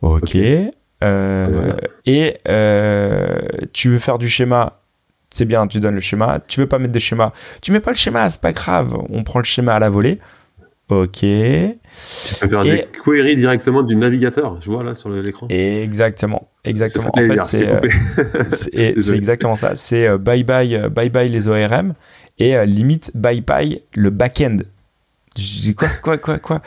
[SPEAKER 2] Ok. Et tu veux faire du schéma c'est bien, tu donnes le schéma. Tu veux pas mettre de schéma, tu mets pas le schéma, c'est pas grave. On prend le schéma à la volée. Ok.
[SPEAKER 1] Tu peux faire des queries directement du navigateur, je vois là sur l'écran.
[SPEAKER 2] Exactement, exactement. En fait, c'est exactement ça. C'est euh, bye bye, euh, bye bye les ORM et euh, limite bye bye le back-end. Quoi, quoi, quoi, quoi?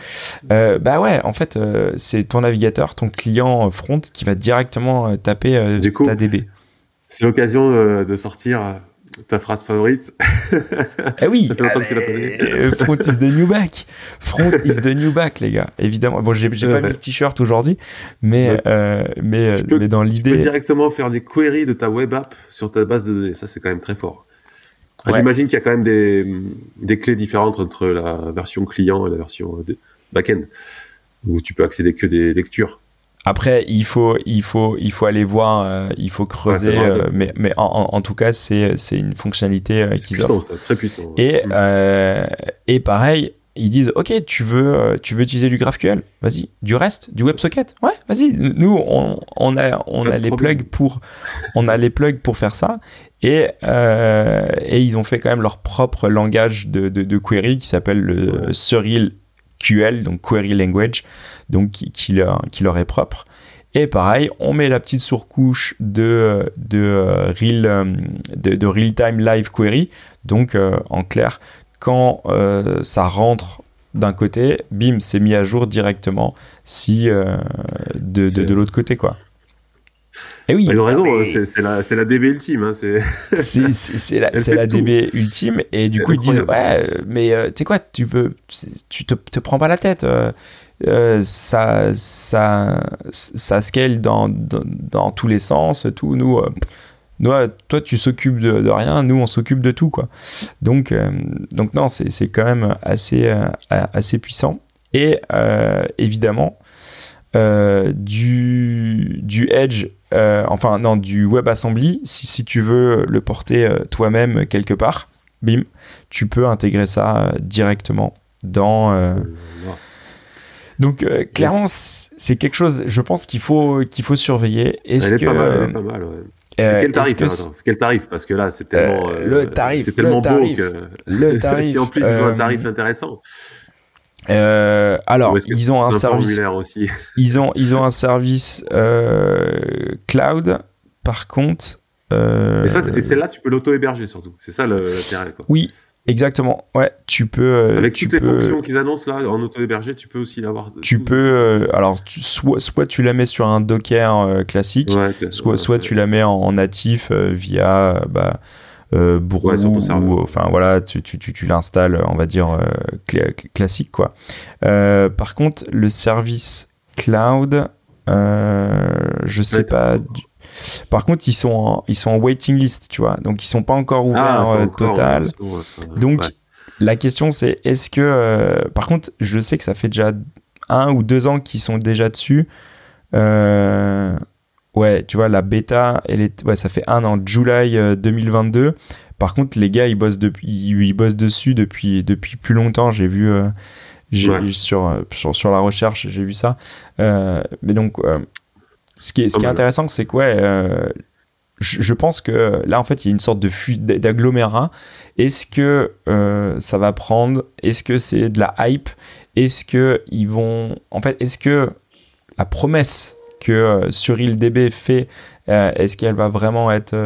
[SPEAKER 2] Bah ouais, en fait, c'est ton navigateur, ton client front qui va directement taper ta DB.
[SPEAKER 1] C'est l'occasion de sortir ta phrase favorite.
[SPEAKER 2] Eh oui. Ça fait longtemps que tu l'as pas euh, Front is the new back. Front is the new back, les gars. Évidemment. Bon, j'ai pas mis le t-shirt aujourd'hui, mais, euh, mais, mais dans l'idée. Tu
[SPEAKER 1] peux directement faire des queries de ta web app sur ta base de données. Ça, c'est quand même très fort. Ah, j'imagine qu'il y a quand même des, des clés différentes entre la version client et la version back-end, où tu peux accéder que des lectures.
[SPEAKER 2] Après, il faut, il faut, il faut aller voir, euh, il faut creuser, euh, mais, mais en, en, tout cas, c'est, c'est une fonctionnalité euh, qui
[SPEAKER 1] puissant, ça, très puissant.
[SPEAKER 2] Et, mm. euh, et pareil, ils disent, ok, tu veux, tu veux utiliser du GraphQL, vas-y. Du reste, du WebSocket, ouais, vas-y. Nous, on, on a, on a les plugs pour, on a les plugs pour faire ça. Et, et ils ont fait quand même leur propre langage de, de, de query qui s'appelle le Surreal QL, donc Query Language, donc qui, leur, qui leur est propre. Et pareil, on met la petite surcouche de, de, euh, real, euh, de, real-time live query. Donc, euh, en clair, quand ça rentre d'un côté, bim, c'est mis à jour directement si de, de, l'autre côté, quoi.
[SPEAKER 1] Et oui, ils ont raison, hein, c'est la, la, DB ultime. Hein, c'est
[SPEAKER 2] la, la DB ultime. Et du coup, ils disent Ouais, mais tu sais quoi, tu veux, tu te, te prends pas la tête. Euh, ça, ça, ça scale dans, dans, tous les sens. Tout, nous, euh, toi, tu s'occupes de, rien, nous, on s'occupe de tout. Quoi. Donc, euh, donc non, c'est quand même assez, assez puissant. Et évidemment, du, du Edge, enfin, non, du WebAssembly, si, si tu veux le porter toi-même quelque part, bim, tu peux intégrer ça directement dans. Donc euh, clairement, c'est quelque chose, je pense qu'il faut qu'il faut surveiller.
[SPEAKER 1] Est-ce elle est pas mal, elle est pas mal. Ouais. Euh, quel tarif hein, Quel tarif Parce que là, c'est tellement,
[SPEAKER 2] euh, le tarif,
[SPEAKER 1] c'est tellement
[SPEAKER 2] beau
[SPEAKER 1] que
[SPEAKER 2] le tarif.
[SPEAKER 1] si en plus ils ont un tarif intéressant.
[SPEAKER 2] Alors, ils ont un, service.
[SPEAKER 1] Aussi?
[SPEAKER 2] ils ont ils ont un service cloud. Par contre.
[SPEAKER 1] et, ça, et celle-là, tu peux l'auto-héberger surtout. C'est ça l'intérêt.
[SPEAKER 2] Oui, Exactement, ouais, tu peux. Euh,
[SPEAKER 1] Avec toutes les fonctions qu'ils annoncent là en auto-hébergé, tu peux aussi l'avoir.
[SPEAKER 2] Tu peux, euh, alors, soit, soit tu la mets sur un Docker euh, classique, soit, soit tu la mets en, natif via bah, ou enfin voilà, tu, tu, tu, tu l'installes, on va dire classique quoi. par contre, le service cloud, je sais pas. Par contre, ils sont en, ils sont en waiting list, tu vois. Donc, ils sont pas encore ouverts ah, euh, total. Donc, la question, c'est est-ce que. Euh, par contre, je sais que ça fait déjà un ou deux ans qu'ils sont déjà dessus. Euh, ouais, tu vois, la bêta, elle est, ouais, ça fait un an, juillet 2022. Par contre, les gars, ils bossent depuis, ils, bossent dessus depuis, depuis plus longtemps. J'ai vu, j'ai sur, sur, sur la recherche, j'ai vu ça. mais donc, ce qui est, ce qui est intéressant, c'est que ouais, euh, je, pense que là, en fait, il y a une sorte de fuite d'agglomérat. Est-ce que euh, ça va prendre? Est-ce que c'est de la hype? Est-ce que ils vont En fait, est-ce que la promesse que euh, sur DB fait, est-ce qu'elle va vraiment être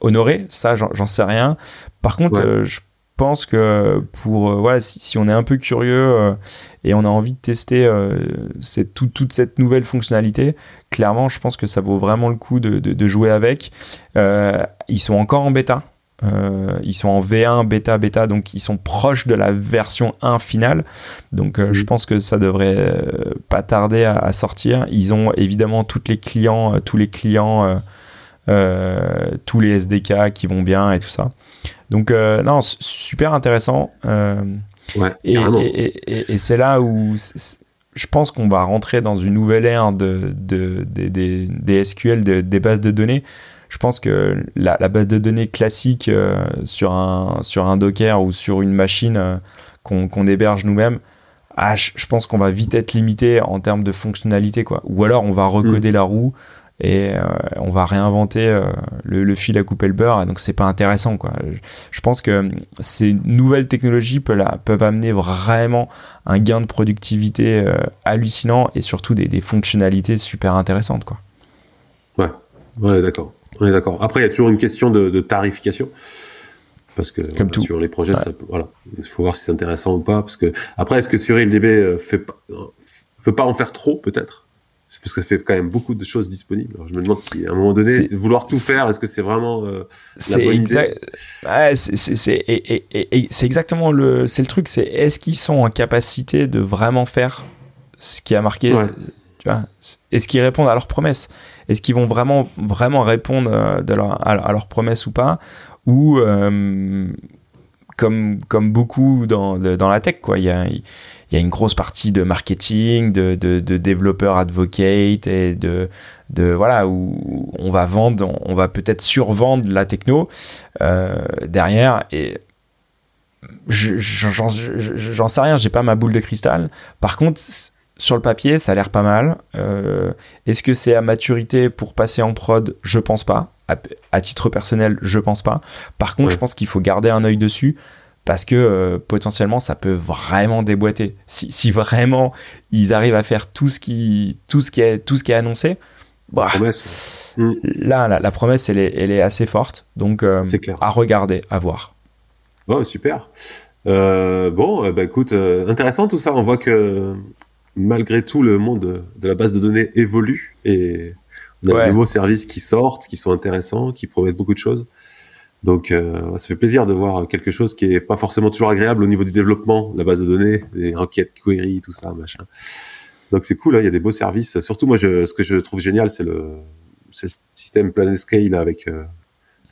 [SPEAKER 2] honorée? Ça, j'en sais rien. Par contre, je pense que pour euh, voilà si, on est un peu curieux euh, et on a envie de tester euh, toute cette nouvelle fonctionnalité clairement je pense que ça vaut vraiment le coup de, jouer avec. Ils sont encore en bêta ils sont en V1 bêta bêta donc ils sont proches de la version 1 finale donc je pense que ça devrait pas tarder à, sortir ils ont évidemment tous les clients tous les clients tous les SDK qui vont bien et tout ça donc, euh, non, super intéressant. Euh,
[SPEAKER 1] ouais,
[SPEAKER 2] et, et, et, c'est là où je pense qu'on va rentrer dans une nouvelle ère de, de, des SQL, des bases de données. Je pense que la, base de données classique euh, sur, un, sur un Docker ou sur une machine qu'on héberge nous-mêmes, ah, je, pense qu'on va vite être limité en termes de fonctionnalité. Quoi. Ou alors on va recoder mm. la roue et euh, on va réinventer euh, le, fil à couper le beurre et donc c'est pas intéressant quoi je, pense que ces nouvelles technologies peuvent, peuvent, amener vraiment un gain de productivité euh, hallucinant et surtout des, fonctionnalités super intéressantes quoi
[SPEAKER 1] ouais ouais d'accord on est d'accord. Après il y a toujours une question de, tarification. Parce que
[SPEAKER 2] Comme tout.
[SPEAKER 1] sur les projets voilà. Il faut voir si c'est intéressant ou pas parce que après est-ce que sur ILDB fait pas, veut pas en faire trop peut-être? Parce que ça fait quand même beaucoup de choses disponibles. Alors je me demande si à un moment donné, vouloir tout faire, est-ce que c'est vraiment euh, la bonne idée?
[SPEAKER 2] Ouais, C'est exactement le, c'est le truc, c'est est-ce qu'ils sont en capacité de vraiment faire ce qui a marqué, Est-ce qu'ils répondent à leurs promesses? Est-ce qu'ils vont vraiment, vraiment répondre euh, à, leurs promesses ou pas? Où comme, comme beaucoup dans, la tech, quoi. Il y a, une grosse partie de marketing, de, de, de développeurs advocate et de, de voilà où on va vendre, on va peut-être survendre la techno euh, derrière. Et j'en sais rien, j'ai pas ma boule de cristal. Par contre, sur le papier, ça a l'air pas mal. Euh, est-ce que c'est à maturité pour passer en prod? Je pense pas à, titre personnel, je pense pas. Par contre, je pense qu'il faut garder un œil dessus parce que euh, potentiellement ça peut vraiment déboîter. Si, vraiment ils arrivent à faire tout ce qui, tout ce qui, est, tout ce qui est annoncé, bah, mm. là, la, promesse elle est, elle est assez forte. Donc euh, clair. à regarder, à voir.
[SPEAKER 1] Oh, super. Euh, bon, bah écoute, intéressant tout ça. On voit que malgré tout, le monde de la base de données évolue et on a de nouveaux services qui sortent, qui sont intéressants, qui promettent beaucoup de choses. Donc, euh, ça fait plaisir de voir quelque chose qui est pas forcément toujours agréable au niveau du développement, la base de données, les requêtes query, tout ça, machin. Donc c'est cool, hein, il y a des beaux services. Surtout moi, je, ce que je trouve génial, c'est le, le, système Planescale avec euh,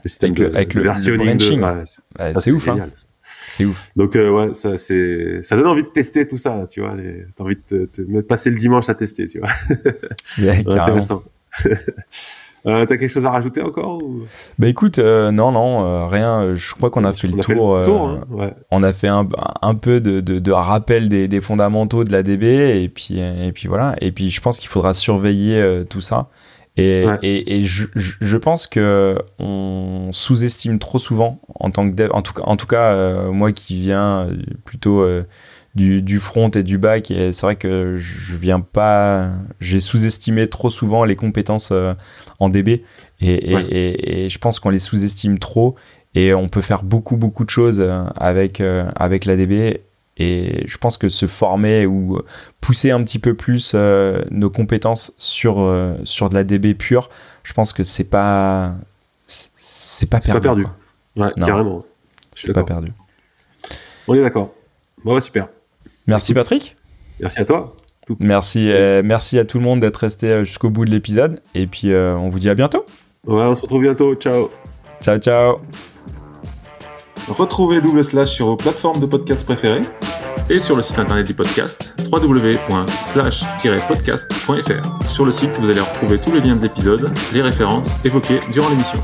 [SPEAKER 2] le système de, avec le, versionning. c'est ouf, hein. C'est ouf.
[SPEAKER 1] Donc euh, ouais, ça c'est, ça donne envie de tester tout ça, tu vois. T'as envie de te, te, passer le dimanche à tester, tu vois.
[SPEAKER 2] Yeah, intéressant.
[SPEAKER 1] Euh, T'as quelque chose à rajouter encore
[SPEAKER 2] Bah écoute, euh, non, non, euh, rien. Je crois qu'on a fait le tour. Hein, on a fait un, un peu de, de, de rappel des, des, fondamentaux de la DB et puis et puis voilà. Et puis je pense qu'il faudra surveiller tout ça. Et, et, et je, je, pense que on sous-estime trop souvent en tant que dev. En tout cas, en tout cas, moi qui viens plutôt du, front et du back. Et c'est vrai que je viens pas. J'ai sous-estimé trop souvent les compétences euh, en DB. Et, je pense qu'on les sous-estime trop. Et on peut faire beaucoup, beaucoup de choses euh, avec, euh, avec la DB. Et je pense que se former ou pousser un petit peu plus nos compétences sur, sur de la DB pure, je pense que c'est pas. C'est pas perdu.
[SPEAKER 1] Pas perdu. Ouais, carrément.
[SPEAKER 2] Je suis pas perdu.
[SPEAKER 1] On est d'accord. Bon, super.
[SPEAKER 2] Merci Patrick.
[SPEAKER 1] Merci à toi.
[SPEAKER 2] Merci, euh, merci à tout le monde d'être resté euh, jusqu'au bout de l'épisode. Et puis, euh, on vous dit à bientôt.
[SPEAKER 1] Ouais, on se retrouve bientôt. Ciao.
[SPEAKER 2] Ciao, ciao.
[SPEAKER 1] Retrouvez Double Slash sur vos plateformes de podcast préférées et sur le site internet du podcast www.slash-podcast.fr. Sur le site, vous allez retrouver tous les liens de l'épisode, les références évoquées durant l'émission.